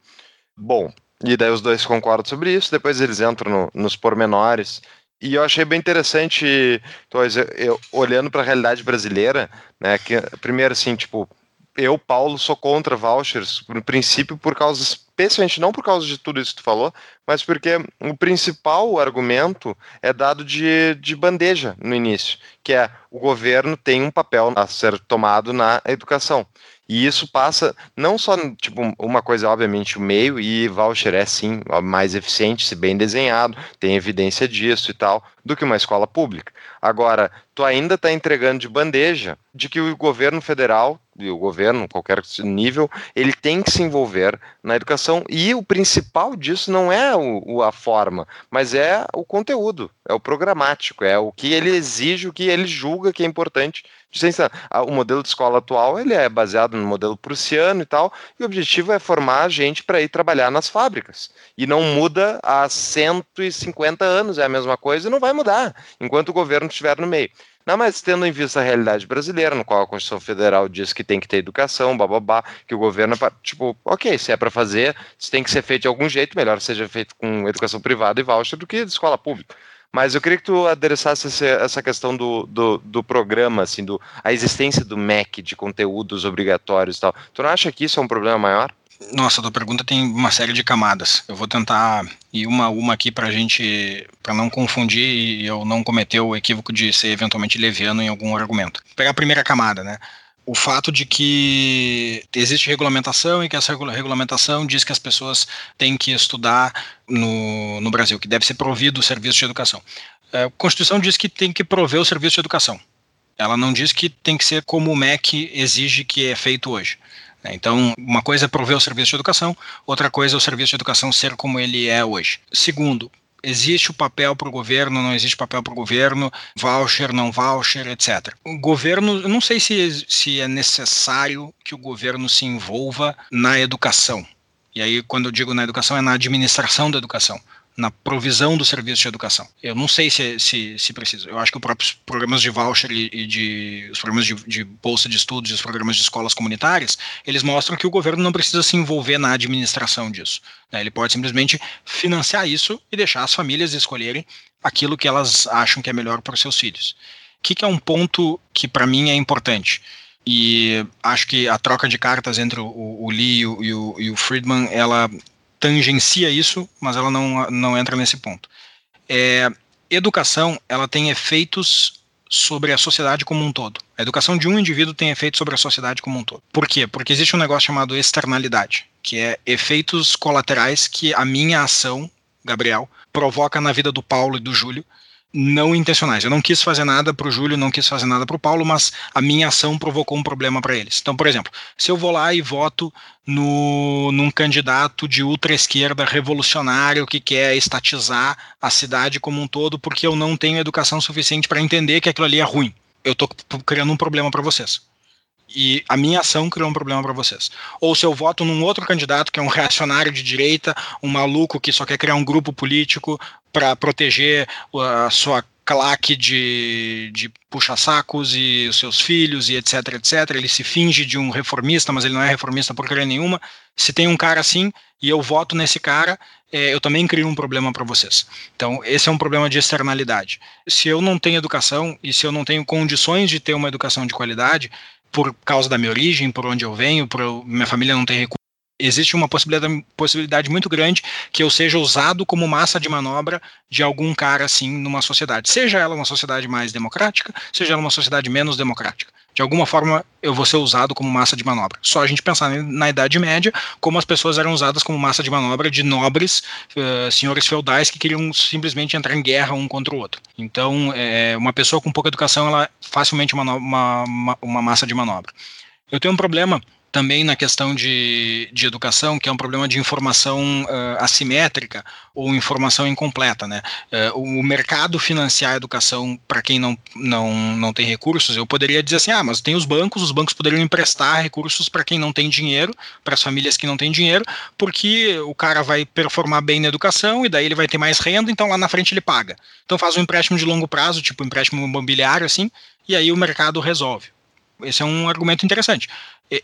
Bom, e daí os dois concordam sobre isso, depois eles entram no, nos pormenores. E eu achei bem interessante, então, eu, eu, olhando para a realidade brasileira, né, que primeiro assim, tipo, eu, Paulo, sou contra vouchers, no princípio, por causa, especialmente não por causa de tudo isso que tu falou, mas porque o principal argumento é dado de, de bandeja no início, que é o governo tem um papel a ser tomado na educação. E isso passa não só, tipo, uma coisa, obviamente, o meio, e voucher é sim mais eficiente, se bem desenhado, tem evidência disso e tal, do que uma escola pública. Agora, tu ainda está entregando de bandeja de que o governo federal e o governo, qualquer nível, ele tem que se envolver na educação e o principal disso não é o, a forma, mas é o conteúdo, é o programático, é o que ele exige, o que ele julga que é importante. O modelo de escola atual ele é baseado no modelo prussiano e tal, e o objetivo é formar gente para ir trabalhar nas fábricas. E não muda há 150 anos, é a mesma coisa e não vai mudar enquanto o governo estiver no meio. Não, mas tendo em vista a realidade brasileira, no qual a Constituição Federal diz que tem que ter educação, bababá, que o governo, é tipo, ok, se é para fazer, se tem que ser feito de algum jeito, melhor seja feito com educação privada e voucher do que de escola pública. Mas eu queria que tu adereçasse essa questão do, do, do, programa, assim, do, a existência do MEC de conteúdos obrigatórios e tal. Tu não acha que isso é um problema maior? Nossa, a tua pergunta tem uma série de camadas. Eu vou tentar ir uma a uma aqui para a gente, para não confundir e eu não cometer o equívoco de ser eventualmente leviano em algum argumento. Vou pegar a primeira camada, né? O fato de que existe regulamentação e que essa regulamentação diz que as pessoas têm que estudar no, no Brasil, que deve ser provido o serviço de educação. A Constituição diz que tem que prover o serviço de educação. Ela não diz que tem que ser como o MEC exige que é feito hoje. Né? Então, uma coisa é prover o serviço de educação, outra coisa é o serviço de educação ser como ele é hoje. Segundo, existe o papel para o governo, não existe papel para o governo, voucher, não voucher, etc. O governo, eu não sei se, se é necessário que o governo se envolva na educação. E aí, quando eu digo na educação, é na administração da educação na provisão do serviço de educação. Eu não sei se, se, se precisa. Eu acho que os próprios programas de voucher e, e de os programas de, de, bolsa de estudos e os programas de escolas comunitárias, eles mostram que o governo não precisa se envolver na administração disso. Né? Ele pode simplesmente financiar isso e deixar as famílias escolherem aquilo que elas acham que é melhor para os seus filhos. O que, que é um ponto que para mim é importante? E acho que a troca de cartas entre o, o Lee e o, e o Friedman, ela tangencia isso, mas ela não, não entra nesse ponto. É, educação, ela tem efeitos sobre a sociedade como um todo. A educação de um indivíduo tem efeitos sobre a sociedade como um todo. Por quê? Porque existe um negócio chamado externalidade, que é efeitos colaterais que a minha ação, Gabriel, provoca na vida do Paulo e do Júlio, não intencionais. Eu não quis fazer nada para o Júlio, não quis fazer nada para o Paulo, mas a minha ação provocou um problema para eles. Então, por exemplo, se eu vou lá e voto no, num candidato de ultra-esquerda revolucionário que quer estatizar a cidade como um todo porque eu não tenho educação suficiente para entender que aquilo ali é ruim, eu estou criando um problema para vocês e a minha ação criou um problema para vocês. Ou se eu voto num outro candidato que é um reacionário de direita, um maluco que só quer criar um grupo político para proteger a sua claque de, de puxa-sacos e os seus filhos e etc, etc. Ele se finge de um reformista, mas ele não é reformista por querer nenhuma. Se tem um cara assim e eu voto nesse cara, é, eu também crio um problema para vocês. Então, esse é um problema de externalidade. Se eu não tenho educação e se eu não tenho condições de ter uma educação de qualidade, por causa da minha origem, por onde eu venho, por minha família não tem recursos, existe uma possibilidade, possibilidade muito grande que eu seja usado como massa de manobra de algum cara assim numa sociedade. Seja ela uma sociedade mais democrática, seja ela uma sociedade menos democrática de alguma forma eu vou ser usado como massa de manobra. Só a gente pensar na Idade Média, como as pessoas eram usadas como massa de manobra de nobres, uh, senhores feudais que queriam simplesmente entrar em guerra um contra o outro. Então, é, uma pessoa com pouca educação, ela é facilmente uma, uma, uma massa de manobra. Eu tenho um problema também na questão de, de educação, que é um problema de informação uh, assimétrica ou informação incompleta. Né? Uh, o mercado financiar a educação para quem não, não, não tem recursos, eu poderia dizer assim, ah, mas tem os bancos, os bancos poderiam emprestar recursos para quem não tem dinheiro, para as famílias que não têm dinheiro, porque o cara vai performar bem na educação e daí ele vai ter mais renda, então lá na frente ele paga. Então faz um empréstimo de longo prazo, tipo um empréstimo imobiliário, assim, e aí o mercado resolve. Esse é um argumento interessante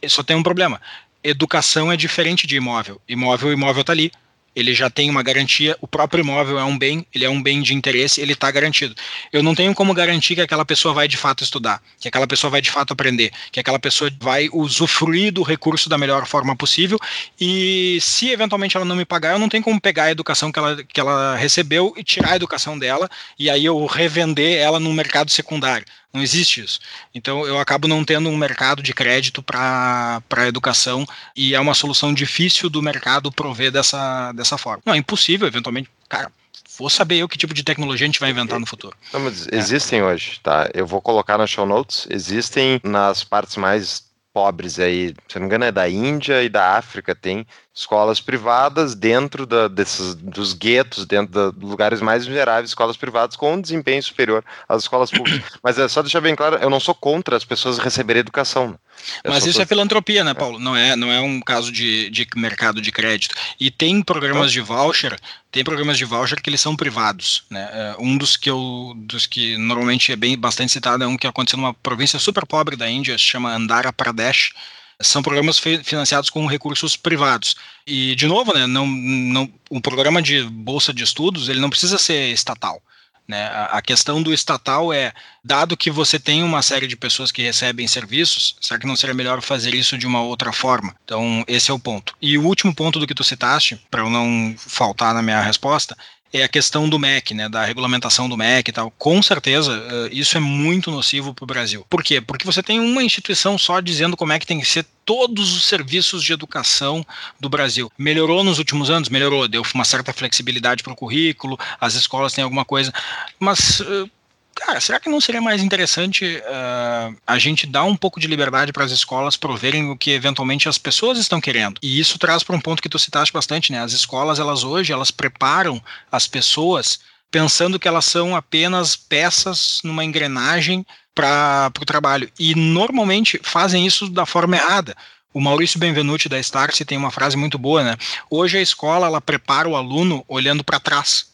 só tem um problema. Educação é diferente de imóvel. Imóvel, imóvel está ali. Ele já tem uma garantia, o próprio imóvel é um bem, ele é um bem de interesse, ele está garantido. Eu não tenho como garantir que aquela pessoa vai de fato estudar, que aquela pessoa vai de fato aprender, que aquela pessoa vai usufruir do recurso da melhor forma possível. E se eventualmente ela não me pagar, eu não tenho como pegar a educação que ela, que ela recebeu e tirar a educação dela, e aí eu revender ela no mercado secundário. Não existe isso. Então eu acabo não tendo um mercado de crédito para a educação e é uma solução difícil do mercado prover dessa, dessa forma. Não, é impossível, eventualmente. Cara, vou saber eu que tipo de tecnologia a gente vai inventar no futuro. Não, mas existem é. hoje, tá? Eu vou colocar na show notes. Existem nas partes mais pobres aí, se não me engano é da Índia e da África, tem escolas privadas dentro da, desses, dos guetos, dentro de lugares mais miseráveis, escolas privadas com desempenho superior às escolas públicas. Mas é só deixar bem claro, eu não sou contra as pessoas receberem educação. Eu Mas isso é filantropia, né, Paulo? É. Não é, não é um caso de, de mercado de crédito. E tem programas então, de voucher, tem programas de voucher que eles são privados, né? É, um dos que eu, dos que normalmente é bem bastante citado é um que aconteceu numa província super pobre da Índia, se chama Andhra Pradesh são programas financiados com recursos privados. E, de novo, né, não, não, um programa de bolsa de estudos ele não precisa ser estatal. Né? A questão do estatal é, dado que você tem uma série de pessoas que recebem serviços, será que não seria melhor fazer isso de uma outra forma? Então, esse é o ponto. E o último ponto do que tu citaste, para eu não faltar na minha resposta, é a questão do MEC, né, da regulamentação do MEC e tal. Com certeza, uh, isso é muito nocivo para o Brasil. Por quê? Porque você tem uma instituição só dizendo como é que tem que ser todos os serviços de educação do Brasil. Melhorou nos últimos anos? Melhorou, deu uma certa flexibilidade para o currículo, as escolas têm alguma coisa, mas uh, cara, será que não seria mais interessante uh, a gente dar um pouco de liberdade para as escolas proverem o que eventualmente as pessoas estão querendo? E isso traz para um ponto que tu citaste bastante, né? As escolas, elas hoje, elas preparam as pessoas pensando que elas são apenas peças numa engrenagem para o trabalho. E normalmente fazem isso da forma errada. O Maurício Benvenuti da Starse tem uma frase muito boa, né? Hoje a escola ela prepara o aluno olhando para trás.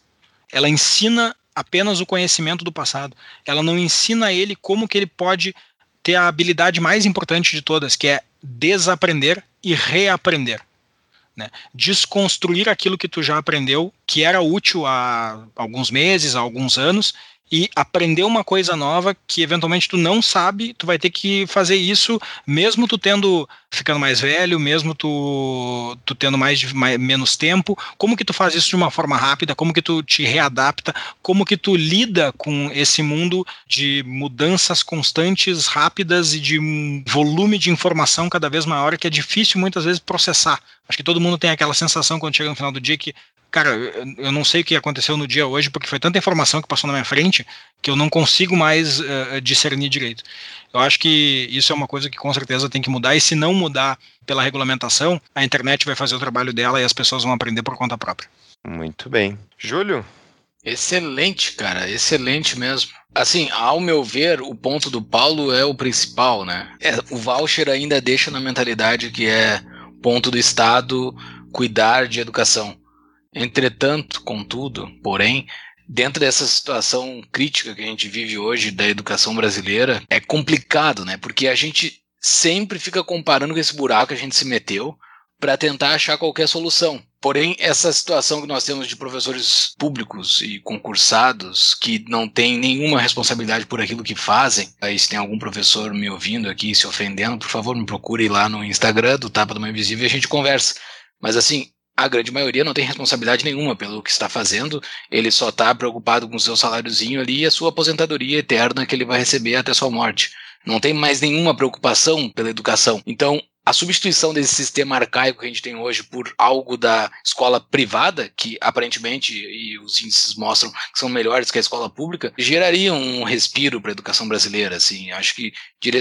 Ela ensina apenas o conhecimento do passado. Ela não ensina a ele como que ele pode ter a habilidade mais importante de todas, que é desaprender e reaprender. Né? Desconstruir aquilo que tu já aprendeu, que era útil há alguns meses, há alguns anos, e aprender uma coisa nova que eventualmente tu não sabe, tu vai ter que fazer isso mesmo tu tendo ficando mais velho, mesmo tu, tu tendo mais, mais menos tempo, como que tu faz isso de uma forma rápida, como que tu te readapta, como que tu lida com esse mundo de mudanças constantes, rápidas e de um volume de informação cada vez maior que é difícil muitas vezes processar. Acho que todo mundo tem aquela sensação quando chega no final do dia que cara, eu, não sei o que aconteceu no dia hoje, porque foi tanta informação que passou na minha frente que eu não consigo mais uh, discernir direito. Eu acho que isso é uma coisa que com certeza tem que mudar, e se não mudar pela regulamentação, a internet vai fazer o trabalho dela e as pessoas vão aprender por conta própria. Muito bem. Júlio? Excelente, cara, excelente mesmo. Assim, ao meu ver, o ponto do Paulo é o principal, né? É, o voucher ainda deixa na mentalidade que é ponto do Estado cuidar de educação. Entretanto, contudo, porém, dentro dessa situação crítica que a gente vive hoje da educação brasileira, é complicado, né? Porque a gente sempre fica comparando com esse buraco que a gente se meteu para tentar achar qualquer solução. Porém, essa situação que nós temos de professores públicos e concursados que não têm nenhuma responsabilidade por aquilo que fazem, aí se tem algum professor me ouvindo aqui se ofendendo, por favor, me procure lá no Instagram do Tapa do Mãe Invisível e a gente conversa. Mas assim, a grande maioria não tem responsabilidade nenhuma pelo que está fazendo, ele só está preocupado com o seu saláriozinho ali e a sua aposentadoria eterna que ele vai receber até sua morte. Não tem mais nenhuma preocupação pela educação. Então, a substituição desse sistema arcaico que a gente tem hoje por algo da escola privada, que aparentemente e os índices mostram que são melhores que a escola pública, geraria um respiro para a educação brasileira. Assim, acho que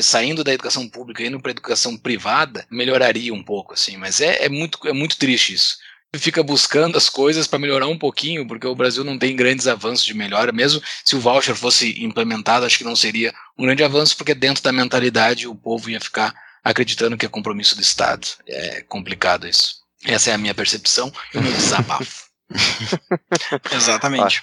saindo da educação pública e indo para a educação privada melhoraria um pouco, assim. Mas é, é muito é muito triste isso fica buscando as coisas para melhorar um pouquinho, porque o Brasil não tem grandes avanços de melhora, mesmo se o voucher fosse implementado, acho que não seria um grande avanço, porque dentro da mentalidade o povo ia ficar acreditando que é compromisso do Estado. É complicado isso. Essa é a minha percepção e o meu desabafo. Exatamente.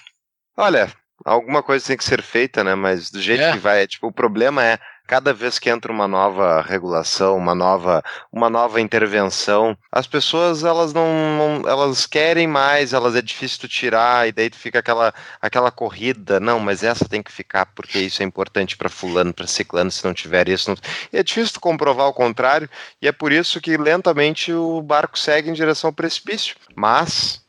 Olha, alguma coisa tem que ser feita, né? Mas do jeito é. que vai, tipo, o problema é cada vez que entra uma nova regulação, uma nova, uma nova intervenção, as pessoas elas não, não, elas querem mais, elas é difícil tu tirar e daí tu fica aquela aquela corrida, não, mas essa tem que ficar porque isso é importante para fulano, para ciclano, se não tiver isso, não... é difícil tu comprovar o contrário e é por isso que lentamente o barco segue em direção ao precipício. Mas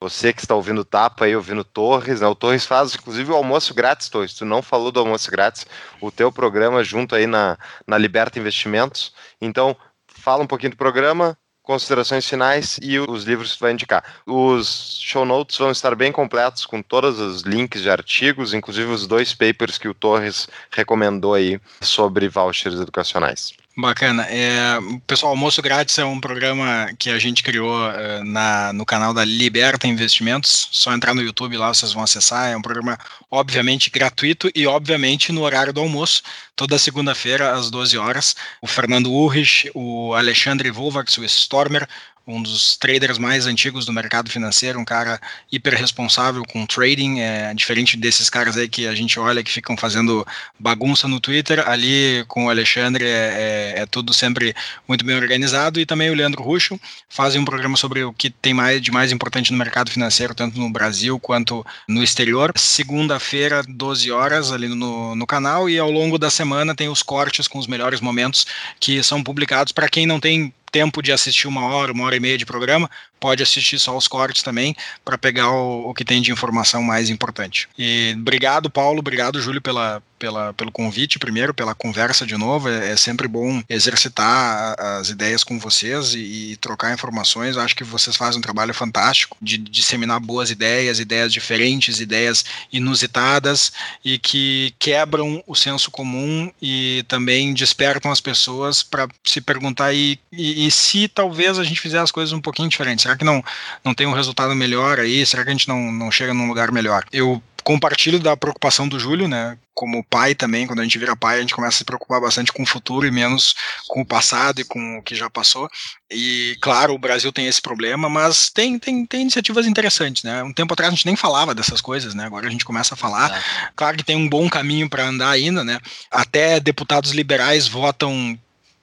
você que está ouvindo Tapa aí, ouvindo Torres, né? O Torres faz, inclusive, o almoço grátis, Torres. Tu não falou do almoço grátis, o teu programa junto aí na, na Liberta Investimentos. Então, fala um pouquinho do programa, considerações finais e os livros que tu vai indicar. Os show notes vão estar bem completos, com todos os links de artigos, inclusive os dois papers que o Torres recomendou aí sobre vouchers educacionais. Bacana. É, pessoal, Almoço Grátis é um programa que a gente criou uh, na, no canal da Liberta Investimentos. Só entrar no YouTube lá, vocês vão acessar. É um programa, obviamente, gratuito e, obviamente, no horário do almoço, toda segunda-feira, às 12 horas. O Fernando Urrich, o Alexandre Volvax, o Stormer, um dos traders mais antigos do mercado financeiro, um cara hiper responsável com trading, é, diferente desses caras aí que a gente olha que ficam fazendo bagunça no Twitter, ali com o Alexandre é, é, é tudo sempre muito bem organizado, e também o Leandro Ruxo fazem um programa sobre o que tem mais de mais importante no mercado financeiro, tanto no Brasil quanto no exterior. Segunda-feira, 12 horas, ali no, no canal, e ao longo da semana tem os cortes com os melhores momentos que são publicados para quem não tem tempo de assistir uma hora, uma hora e meia de programa, pode assistir só os cortes também para pegar o, o, que tem de informação mais importante. E obrigado, Paulo, obrigado, Júlio, pela, pela, pelo convite, primeiro, pela conversa de novo. É, é sempre bom exercitar as ideias com vocês e, e, trocar informações. acho que vocês fazem um trabalho fantástico de, de disseminar boas ideias, ideias diferentes, ideias inusitadas e que quebram o senso comum e também despertam as pessoas para se perguntar e, e, e se talvez a gente fizer as coisas um pouquinho diferentes Será que não, não tem um resultado melhor aí? Será que a gente não, não chega num lugar melhor? Eu compartilho da preocupação do Júlio, né? Como pai também, quando a gente vira pai, a gente começa a se preocupar bastante com o futuro e menos com o passado e com o que já passou. E claro, o Brasil tem esse problema, mas tem, tem, tem iniciativas interessantes, né? Um tempo atrás a gente nem falava dessas coisas, né? Agora a gente começa a falar. É. Claro que tem um bom caminho para andar ainda, né? Até deputados liberais votam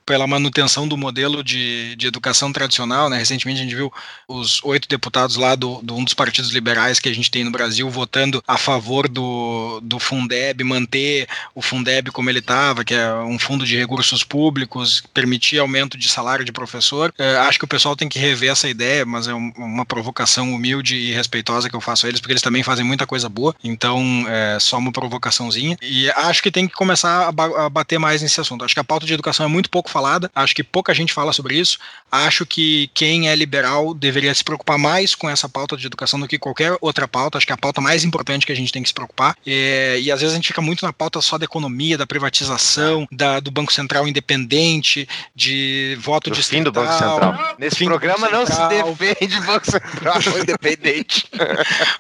pela manutenção do modelo de, de educação tradicional. Né? Recentemente a gente viu os oito deputados lá do, do, um dos partidos liberais que a gente tem no Brasil votando a favor do, do Fundeb, manter o Fundeb como ele estava, que é um fundo de recursos públicos, permitir aumento de salário de professor. É, acho que o pessoal tem que rever essa ideia, mas é um, uma provocação humilde e respeitosa que eu faço a eles, porque eles também fazem muita coisa boa, então é só uma provocaçãozinha. E acho que tem que começar a, ba a bater mais nesse assunto. Acho que a pauta de educação é muito pouco falada. Acho que pouca gente fala sobre isso. Acho que quem é liberal deveria se preocupar mais com essa pauta de educação do que qualquer outra pauta. Acho que é a pauta mais importante que a gente tem que se preocupar. E, e às vezes a gente fica muito na pauta só da economia, da privatização, da, do Banco Central independente, de voto Do de fim do Banco Central. Nesse programa não se defende Banco Central independente.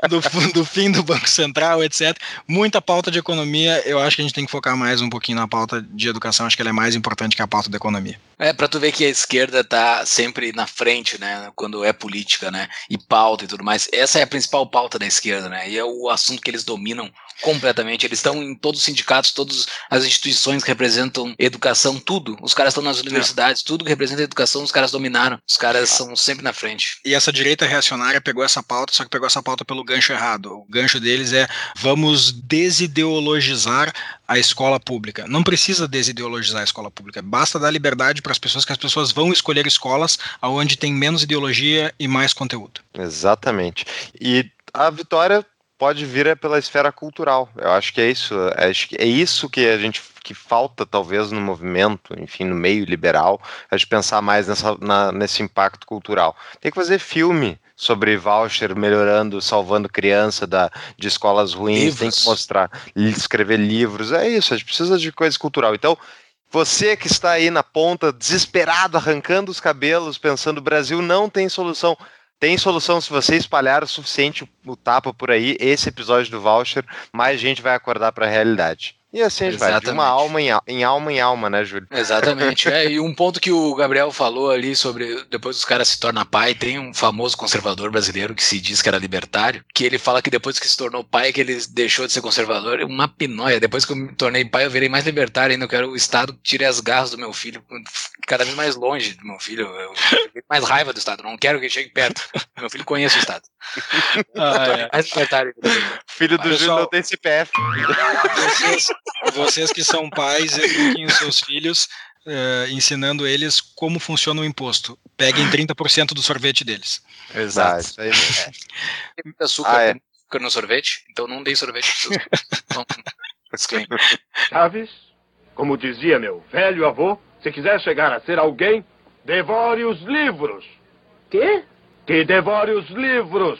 do, do fim do Banco Central, etc. Muita pauta de economia. Eu acho que a gente tem que focar mais um pouquinho na pauta de educação. Acho que ela é mais importante que a pauta da economia. economia. É, pra tu ver que a esquerda tá sempre na frente, né, quando é política, né, e pauta e tudo mais. Essa é a principal pauta da esquerda, né, e é o assunto que eles dominam completamente. Eles estão em todos os sindicatos, todas as instituições que representam educação, tudo. Os caras estão nas universidades, tudo que representa educação, os caras dominaram. Os caras são sempre na frente. E essa direita reacionária pegou essa pauta, só que pegou essa pauta pelo gancho errado. O gancho deles é vamos desideologizar a escola pública. Não precisa desideologizar a escola pública. Basta dar liberdade para as pessoas que as pessoas vão escolher escolas onde tem menos ideologia e mais conteúdo. Exatamente. E a vitória pode vir é pela esfera cultural. Eu acho que é isso. Acho que é isso que a gente que falta talvez no movimento, enfim, no meio liberal, a gente pensar mais nessa, na- nesse impacto cultural. Tem que fazer filme sobre voucher melhorando, salvando criança da, de escolas ruins, tem Livros. que mostrar, escrever livros, é isso, a gente precisa de coisa cultural. Então, você que está aí na ponta, desesperado, arrancando os cabelos, pensando o Brasil não tem solução. Tem solução se você espalhar o suficiente o tapa por aí, esse episódio do voucher, mais gente vai acordar para a realidade. E assim a gente vai, de uma Exatamente. alma em, em alma em alma, né, Júlio? Exatamente. é, e um ponto que o Gabriel falou ali sobre depois os caras se tornam pai, tem um famoso conservador brasileiro que se diz que era libertário, que ele fala que depois que se tornou pai, que ele deixou de ser conservador, é uma pinóia. Depois que eu me tornei pai, eu virei mais libertário ainda. Eu quero o Estado que tire as garras do meu filho, cada vez mais longe do meu filho. Eu tenho mais raiva do Estado, não quero que ele chegue perto. Meu filho conhece o Estado. Mais libertário. Filho do Pessoal- Júlio não tem CPF. Vocês, que são pais, eduquem os seus filhos, eh, ensinando eles como funciona o imposto. Peguem 30% do sorvete deles. Ah, Exato. isso aí muito açúcar, Ah, é. açúcar no sorvete, então não dei sorvete. Então, disclaimer. Chaves, como dizia meu velho avô, se quiser chegar a ser alguém, devore os livros. Quê? Que devore os livros.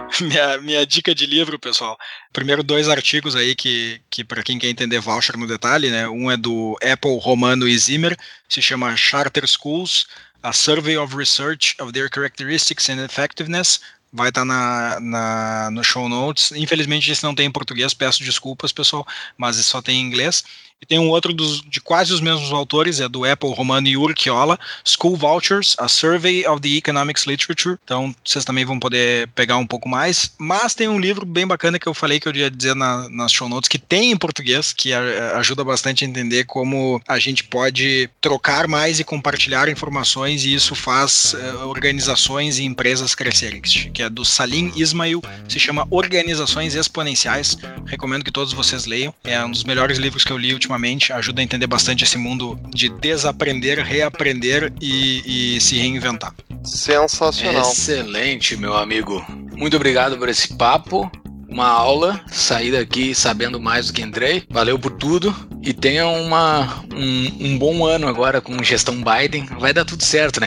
minha, minha dica de livro, pessoal. Primeiro, dois artigos aí que, que para quem quer entender voucher no detalhe, né? Um é do Apple, Romano e Zimmer, se chama Charter Schools, a Survey of Research of Their Characteristics and Effectiveness. Vai estar na, na, no show notes. Infelizmente, esse não tem em português, peço desculpas, pessoal, mas só tem em inglês. E tem um outro dos, de quase os mesmos autores, é do Apple, Romano e Urquiola, School Vouchers, a Survey of the Economics Literature. Então, vocês também vão poder pegar um pouco mais. Mas tem um livro bem bacana que eu falei que eu ia dizer na, nas show notes, que tem em português, que a- ajuda bastante a entender como a gente pode trocar mais e compartilhar informações, e isso faz eh, organizações e empresas crescerem. Que é do Salim Ismail, se chama Organizações Exponenciais. Recomendo que todos vocês leiam. É um dos melhores livros que eu li ultimamente. Ajuda a entender bastante esse mundo de desaprender, reaprender e, e se reinventar. Sensacional. Excelente, meu amigo. Muito obrigado por esse papo. Uma aula, saí daqui sabendo mais do que entrei. Valeu por tudo. E tenha uma, um, um bom ano agora com gestão Biden. Vai dar tudo certo, né?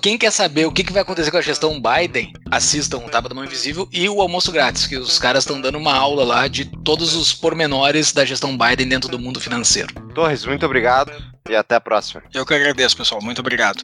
Quem quer saber o que que vai acontecer com a gestão Biden, assistam o Tapa da Mão Invisível e o Almoço Grátis, que os caras estão dando uma aula lá de todos os pormenores da gestão Biden dentro do mundo financeiro. Torres, muito obrigado e até a próxima. Eu que agradeço, pessoal. Muito obrigado.